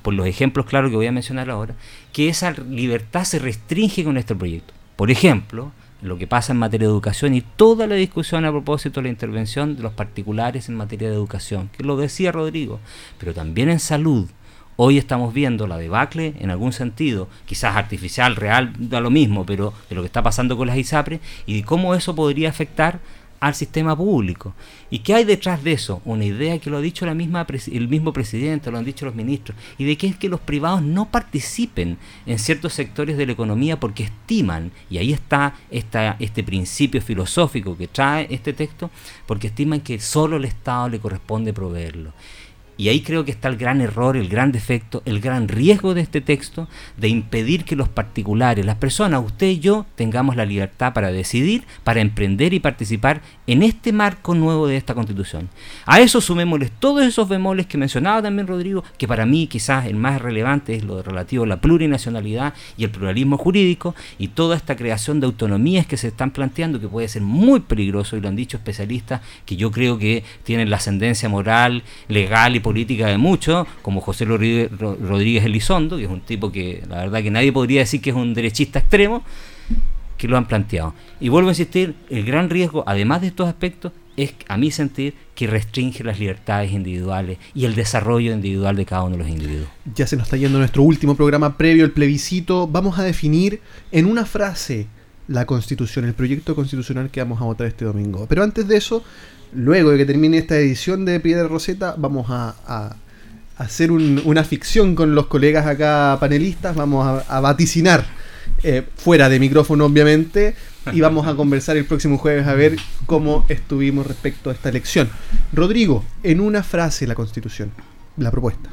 por los ejemplos claros que voy a mencionar ahora, que esa libertad se restringe con este proyecto. Por ejemplo, lo que pasa en materia de educación y toda la discusión a propósito de la intervención de los particulares en materia de educación, que lo decía Rodrigo, pero también en salud. Hoy estamos viendo la debacle en algún sentido, quizás artificial, real, da lo mismo, pero de lo que está pasando con las ISAPRES y de cómo eso podría afectar al sistema público. ¿Y qué hay detrás de eso? Una idea que lo ha dicho la misma el mismo presidente, lo han dicho los ministros, y de que es que los privados no participen en ciertos sectores de la economía porque estiman, y ahí está este principio filosófico que trae este texto, porque estiman que solo el Estado le corresponde proveerlo. Y ahí creo que está el gran error, el gran defecto, el gran riesgo de este texto de impedir que los particulares, las personas, usted y yo, tengamos la libertad para decidir, para emprender y participar en este marco nuevo de esta constitución. A eso sumémosles todos esos bemoles que mencionaba también Rodrigo, que para mí quizás el más relevante es lo relativo a la plurinacionalidad y el pluralismo jurídico y toda esta creación de autonomías que se están planteando que puede ser muy peligroso y lo han dicho especialistas que yo creo que tienen la ascendencia moral, legal y política de muchos, como José Rodríguez Elizondo, que es un tipo que la verdad que nadie podría decir que es un derechista extremo, que lo han planteado. Y vuelvo a insistir, el gran riesgo, además de estos aspectos, es a mi sentir que restringe las libertades individuales y el desarrollo individual de cada uno de los individuos. Ya se nos está yendo nuestro último programa previo al plebiscito. Vamos a definir en una frase la constitución, el proyecto constitucional que vamos a votar este domingo. Pero antes de eso, luego de que termine esta edición de Piedra Roseta, vamos a, hacer una ficción con los colegas acá panelistas, vamos a, vaticinar, eh, fuera de micrófono obviamente, y vamos a conversar el próximo jueves a ver cómo estuvimos respecto a esta elección. Rodrigo, en una frase la constitución, la propuesta.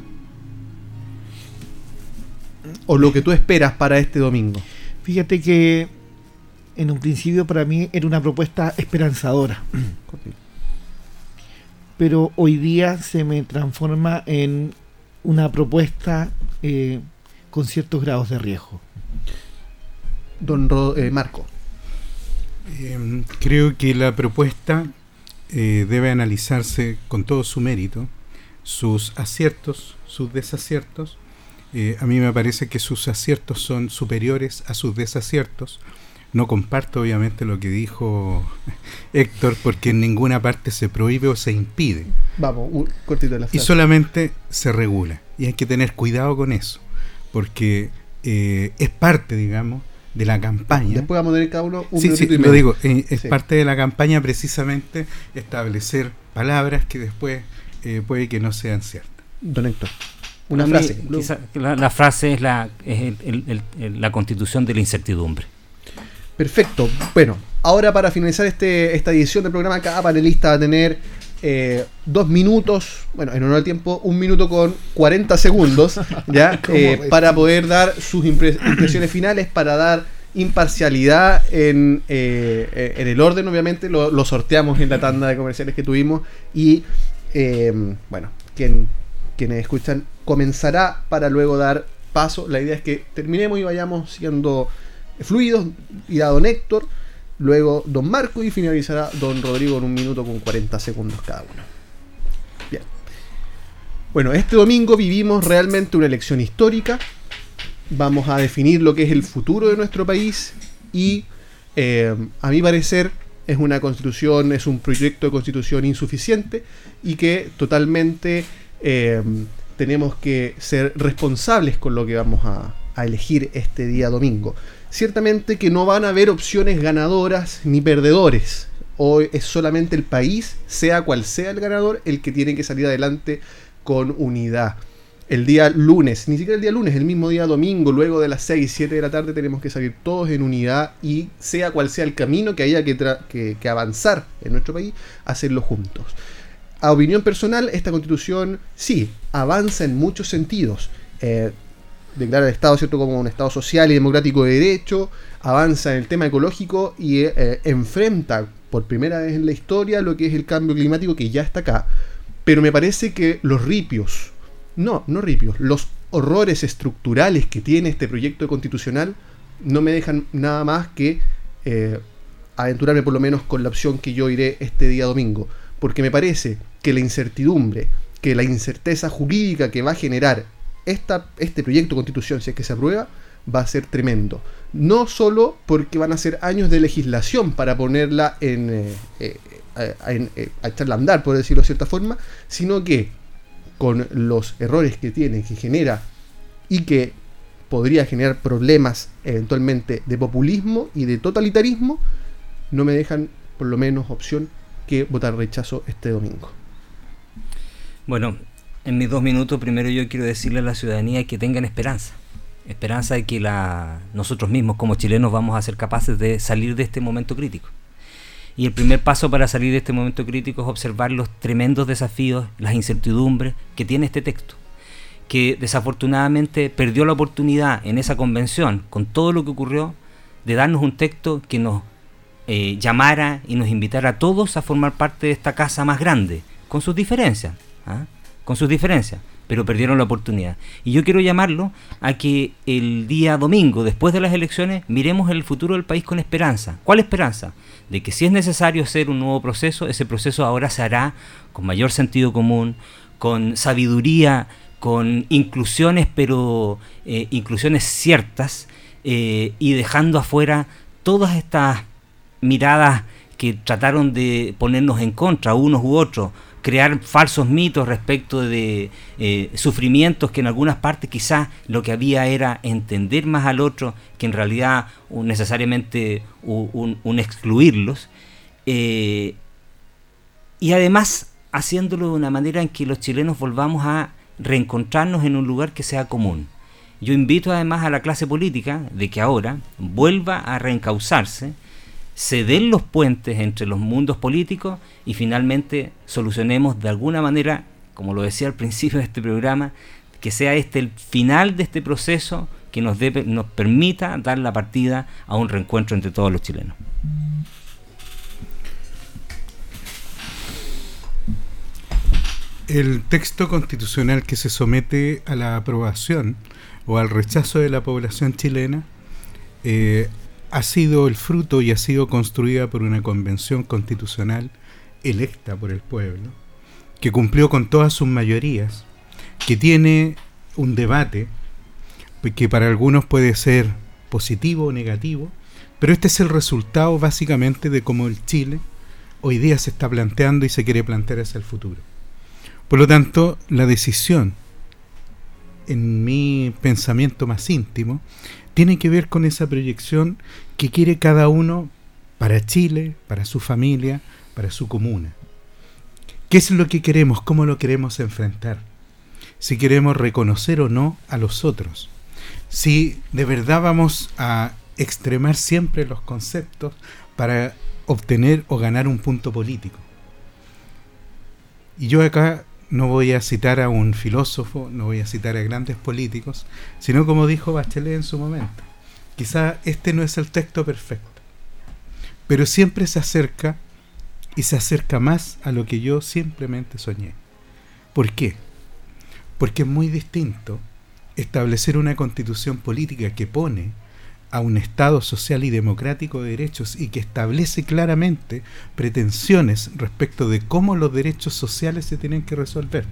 O lo que tú esperas para este domingo. Fíjate que en un principio para mí era una propuesta esperanzadora [CLEARS THROAT] pero hoy día se me transforma en una propuesta eh, con ciertos grados de riesgo. Don eh, Marco. Em, creo que la propuesta eh, debe analizarse con todo su mérito, sus aciertos, sus desaciertos. a mí me parece que sus aciertos son superiores a sus desaciertos. No comparto obviamente lo que dijo Héctor porque en ninguna parte se prohíbe o se impide. Vamos, un cortito de la frase. Y solamente se regula. Y hay que tener cuidado con eso porque eh, es parte, digamos, de la campaña. Después vamos a tener cada uno un sí, sí, lo digo, eh, es parte de la campaña precisamente establecer palabras que después eh, puede que no sean ciertas. Don Héctor. Una frase. la, frase es, la, es la constitución de la incertidumbre. Perfecto. Bueno, ahora para finalizar este, esta edición del programa, cada panelista va a tener eh, dos minutos, bueno, en honor al tiempo, un minuto con 40 segundos, [LAUGHS] ¿ya? Eh, para poder dar sus impresiones finales, para dar imparcialidad en, eh, en el orden, obviamente, lo, sorteamos en la tanda de comerciales que tuvimos y, bueno, quien, quienes escuchan comenzará para luego dar paso. La idea es que terminemos y vayamos siendo fluidos, irá don Héctor luego don Marco y finalizará don Rodrigo en un minuto con 40 segundos cada uno. Bien. Bueno, este domingo vivimos realmente una elección histórica. Vamos a definir lo que es el futuro de nuestro país y eh, a mi parecer es una constitución, es un proyecto de constitución insuficiente y que totalmente eh, tenemos que ser responsables con lo que vamos a elegir este día domingo ciertamente que no van a haber opciones ganadoras ni perdedores. Hoy es solamente el país, sea cual sea el ganador, el que tiene que salir adelante con unidad. El día lunes, ni siquiera el día lunes, el mismo día domingo, luego de las 6, 7 de la tarde, tenemos que salir todos en unidad y sea cual sea el camino que haya que, que, avanzar en nuestro país, hacerlo juntos. A opinión personal, esta constitución sí, avanza en muchos sentidos. Eh, declara el Estado ¿cierto? como un Estado social y democrático de derecho, avanza en el tema ecológico y eh, enfrenta por primera vez en la historia lo que es el cambio climático que ya está acá. Pero me parece que los ripios, no, no ripios, los horrores estructurales que tiene este proyecto constitucional no me dejan nada más que eh, aventurarme por lo menos con la opción que yo iré este día domingo. Porque me parece que la incertidumbre, que la incerteza jurídica que va a generar este proyecto de constitución, si es que se aprueba, va a ser tremendo. No solo porque van a ser años de legislación para ponerla en, eh, eh, eh, a echarla a andar, por decirlo de cierta forma, sino que con los errores que tiene, que genera y que podría generar problemas eventualmente de populismo y de totalitarismo, no me dejan por lo menos opción que votar rechazo este domingo. Bueno, en mis dos minutos, primero yo quiero decirle a la ciudadanía que tengan esperanza. Esperanza de que la, nosotros mismos como chilenos vamos a ser capaces de salir de este momento crítico. Y el primer paso para salir de este momento crítico es observar los tremendos desafíos, las incertidumbres que tiene este texto, que desafortunadamente perdió la oportunidad en esa convención, con todo lo que ocurrió, de darnos un texto que nos eh, llamara y nos invitara a todos a formar parte de esta casa más grande, con sus diferencias. ¿ah? Con sus diferencias, pero perdieron la oportunidad. Y yo quiero llamarlo a que el día domingo, después de las elecciones, miremos el futuro del país con esperanza. ¿Cuál esperanza? De que si es necesario hacer un nuevo proceso, ese proceso ahora se hará con mayor sentido común, con sabiduría, con inclusiones, pero eh, inclusiones ciertas, eh, y dejando afuera todas estas miradas que trataron de ponernos en contra, unos u otros, crear falsos mitos respecto de eh, sufrimientos que en algunas partes quizás lo que había era entender más al otro que en realidad necesariamente un, excluirlos. Eh, y además haciéndolo de una manera en que los chilenos volvamos a reencontrarnos en un lugar que sea común. Yo invito además a la clase política de que ahora vuelva a reencauzarse se den los puentes entre los mundos políticos y finalmente solucionemos de alguna manera, como lo decía al principio de este programa, que sea este el final de este proceso que nos, nos permita dar la partida a un reencuentro entre todos los chilenos. El texto constitucional que se somete a la aprobación o al rechazo de la población chilena eh, ha sido el fruto y ha sido construida por una convención constitucional electa por el pueblo, que cumplió con todas sus mayorías, que tiene un debate que para algunos puede ser positivo o negativo, pero este es el resultado básicamente de cómo el Chile hoy día se está planteando y se quiere plantear hacia el futuro. Por lo tanto, la decisión, en mi pensamiento más íntimo, tiene que ver con esa proyección que quiere cada uno para Chile, para su familia, para su comuna. ¿Qué es lo que queremos? ¿Cómo lo queremos enfrentar? Si queremos reconocer o no a los otros. Si de verdad vamos a extremar siempre los conceptos para obtener o ganar un punto político. Y yo acá no voy a citar a un filósofo, no voy a citar a grandes políticos, sino como dijo Bachelet en su momento. Quizá este no es el texto perfecto, pero siempre se acerca y se acerca más a lo que yo simplemente soñé. ¿Por qué? Porque es muy distinto establecer una constitución política que pone a un Estado social y democrático de derechos y que establece claramente pretensiones respecto de cómo los derechos sociales se tienen que resolver.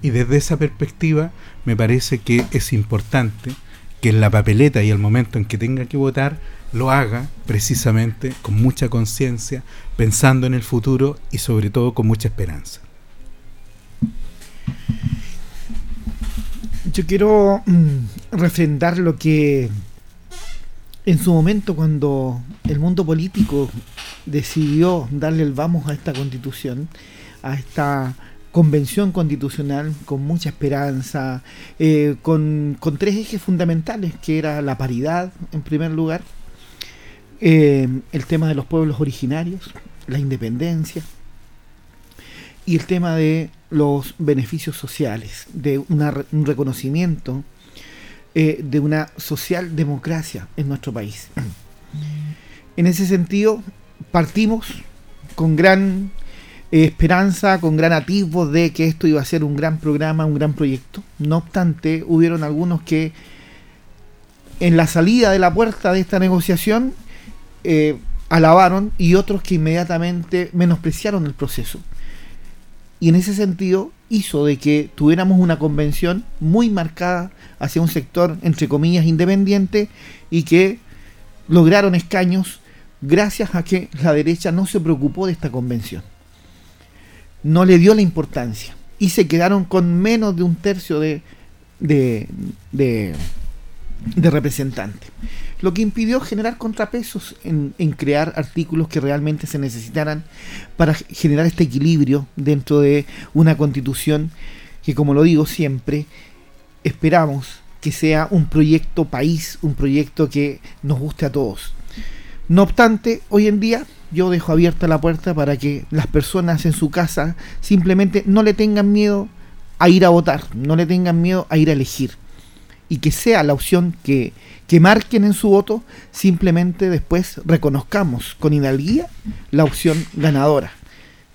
Y desde esa perspectiva me parece que es importante que en la papeleta y el momento en que tenga que votar lo haga precisamente con mucha conciencia, pensando en el futuro y sobre todo con mucha esperanza. Yo quiero mm, refrendar lo que en su momento cuando el mundo político decidió darle el vamos a esta constitución, a esta convención constitucional con mucha esperanza, eh, con, tres ejes fundamentales, que era la paridad en primer lugar, eh, el tema de los pueblos originarios, la independencia y el tema de los beneficios sociales, de un reconocimiento eh, de una socialdemocracia en nuestro país. [CLEARS THROAT] En ese sentido, partimos con gran eh, esperanza, con gran atisbo de que esto iba a ser un gran programa, un gran proyecto. No obstante, hubieron algunos que en la salida de la puerta de esta negociación eh, alabaron y otros que inmediatamente menospreciaron el proceso. Y en ese sentido hizo de que tuviéramos una convención muy marcada hacia un sector, entre comillas, independiente y que lograron escaños gracias a que la derecha no se preocupó de esta convención. No le dio la importancia y se quedaron con menos de un tercio de, de, representantes lo que impidió generar contrapesos en, crear artículos que realmente se necesitaran para generar este equilibrio dentro de una constitución que, como lo digo siempre, esperamos que sea un proyecto país, un proyecto que nos guste a todos. No obstante, hoy en día yo dejo abierta la puerta para que las personas en su casa simplemente no le tengan miedo a ir a votar, no le tengan miedo a ir a elegir y que sea la opción que, marquen en su voto, simplemente después reconozcamos con hidalguía la opción ganadora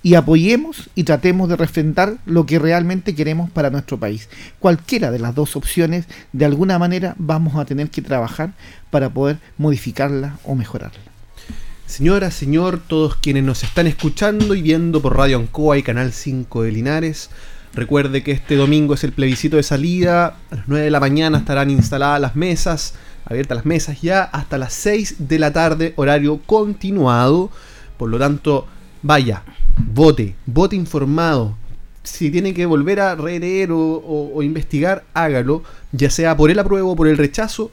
y apoyemos y tratemos de refrendar lo que realmente queremos para nuestro país. Cualquiera de las dos opciones, de alguna manera vamos a tener que trabajar para poder modificarla o mejorarla. Señora, señor, todos quienes nos están escuchando y viendo por Radio Ancoa y Canal 5 de Linares, Recuerde que este domingo es el plebiscito de salida. A las 9 de la mañana estarán instaladas las mesas, abiertas las mesas ya hasta las 6 de la tarde, horario continuado. Por lo tanto, vaya, vote, vote informado. Si tiene que volver a releer o, investigar, hágalo, ya sea por el apruebo o por el rechazo,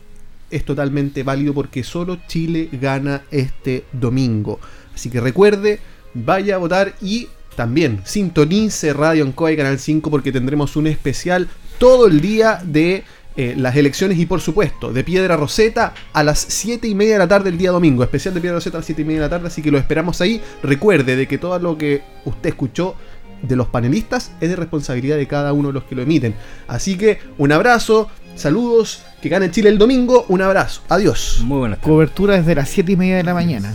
es totalmente válido porque solo Chile gana este domingo. Así que recuerde, vaya a votar y también sintonice Radio Ancoa y Canal 5 porque tendremos un especial todo el día de eh, las elecciones y por supuesto de Piedra Roseta a las 7 y media de la tarde el día domingo. Especial de Piedra Roseta a las 7 y media de la tarde, así que lo esperamos ahí. Recuerde de que todo lo que usted escuchó de los panelistas es de responsabilidad de cada uno de los que lo emiten. Así que un abrazo, saludos, que gane Chile el domingo, un abrazo, adiós. Muy buenas Cobertura desde las 7 y media de la mañana.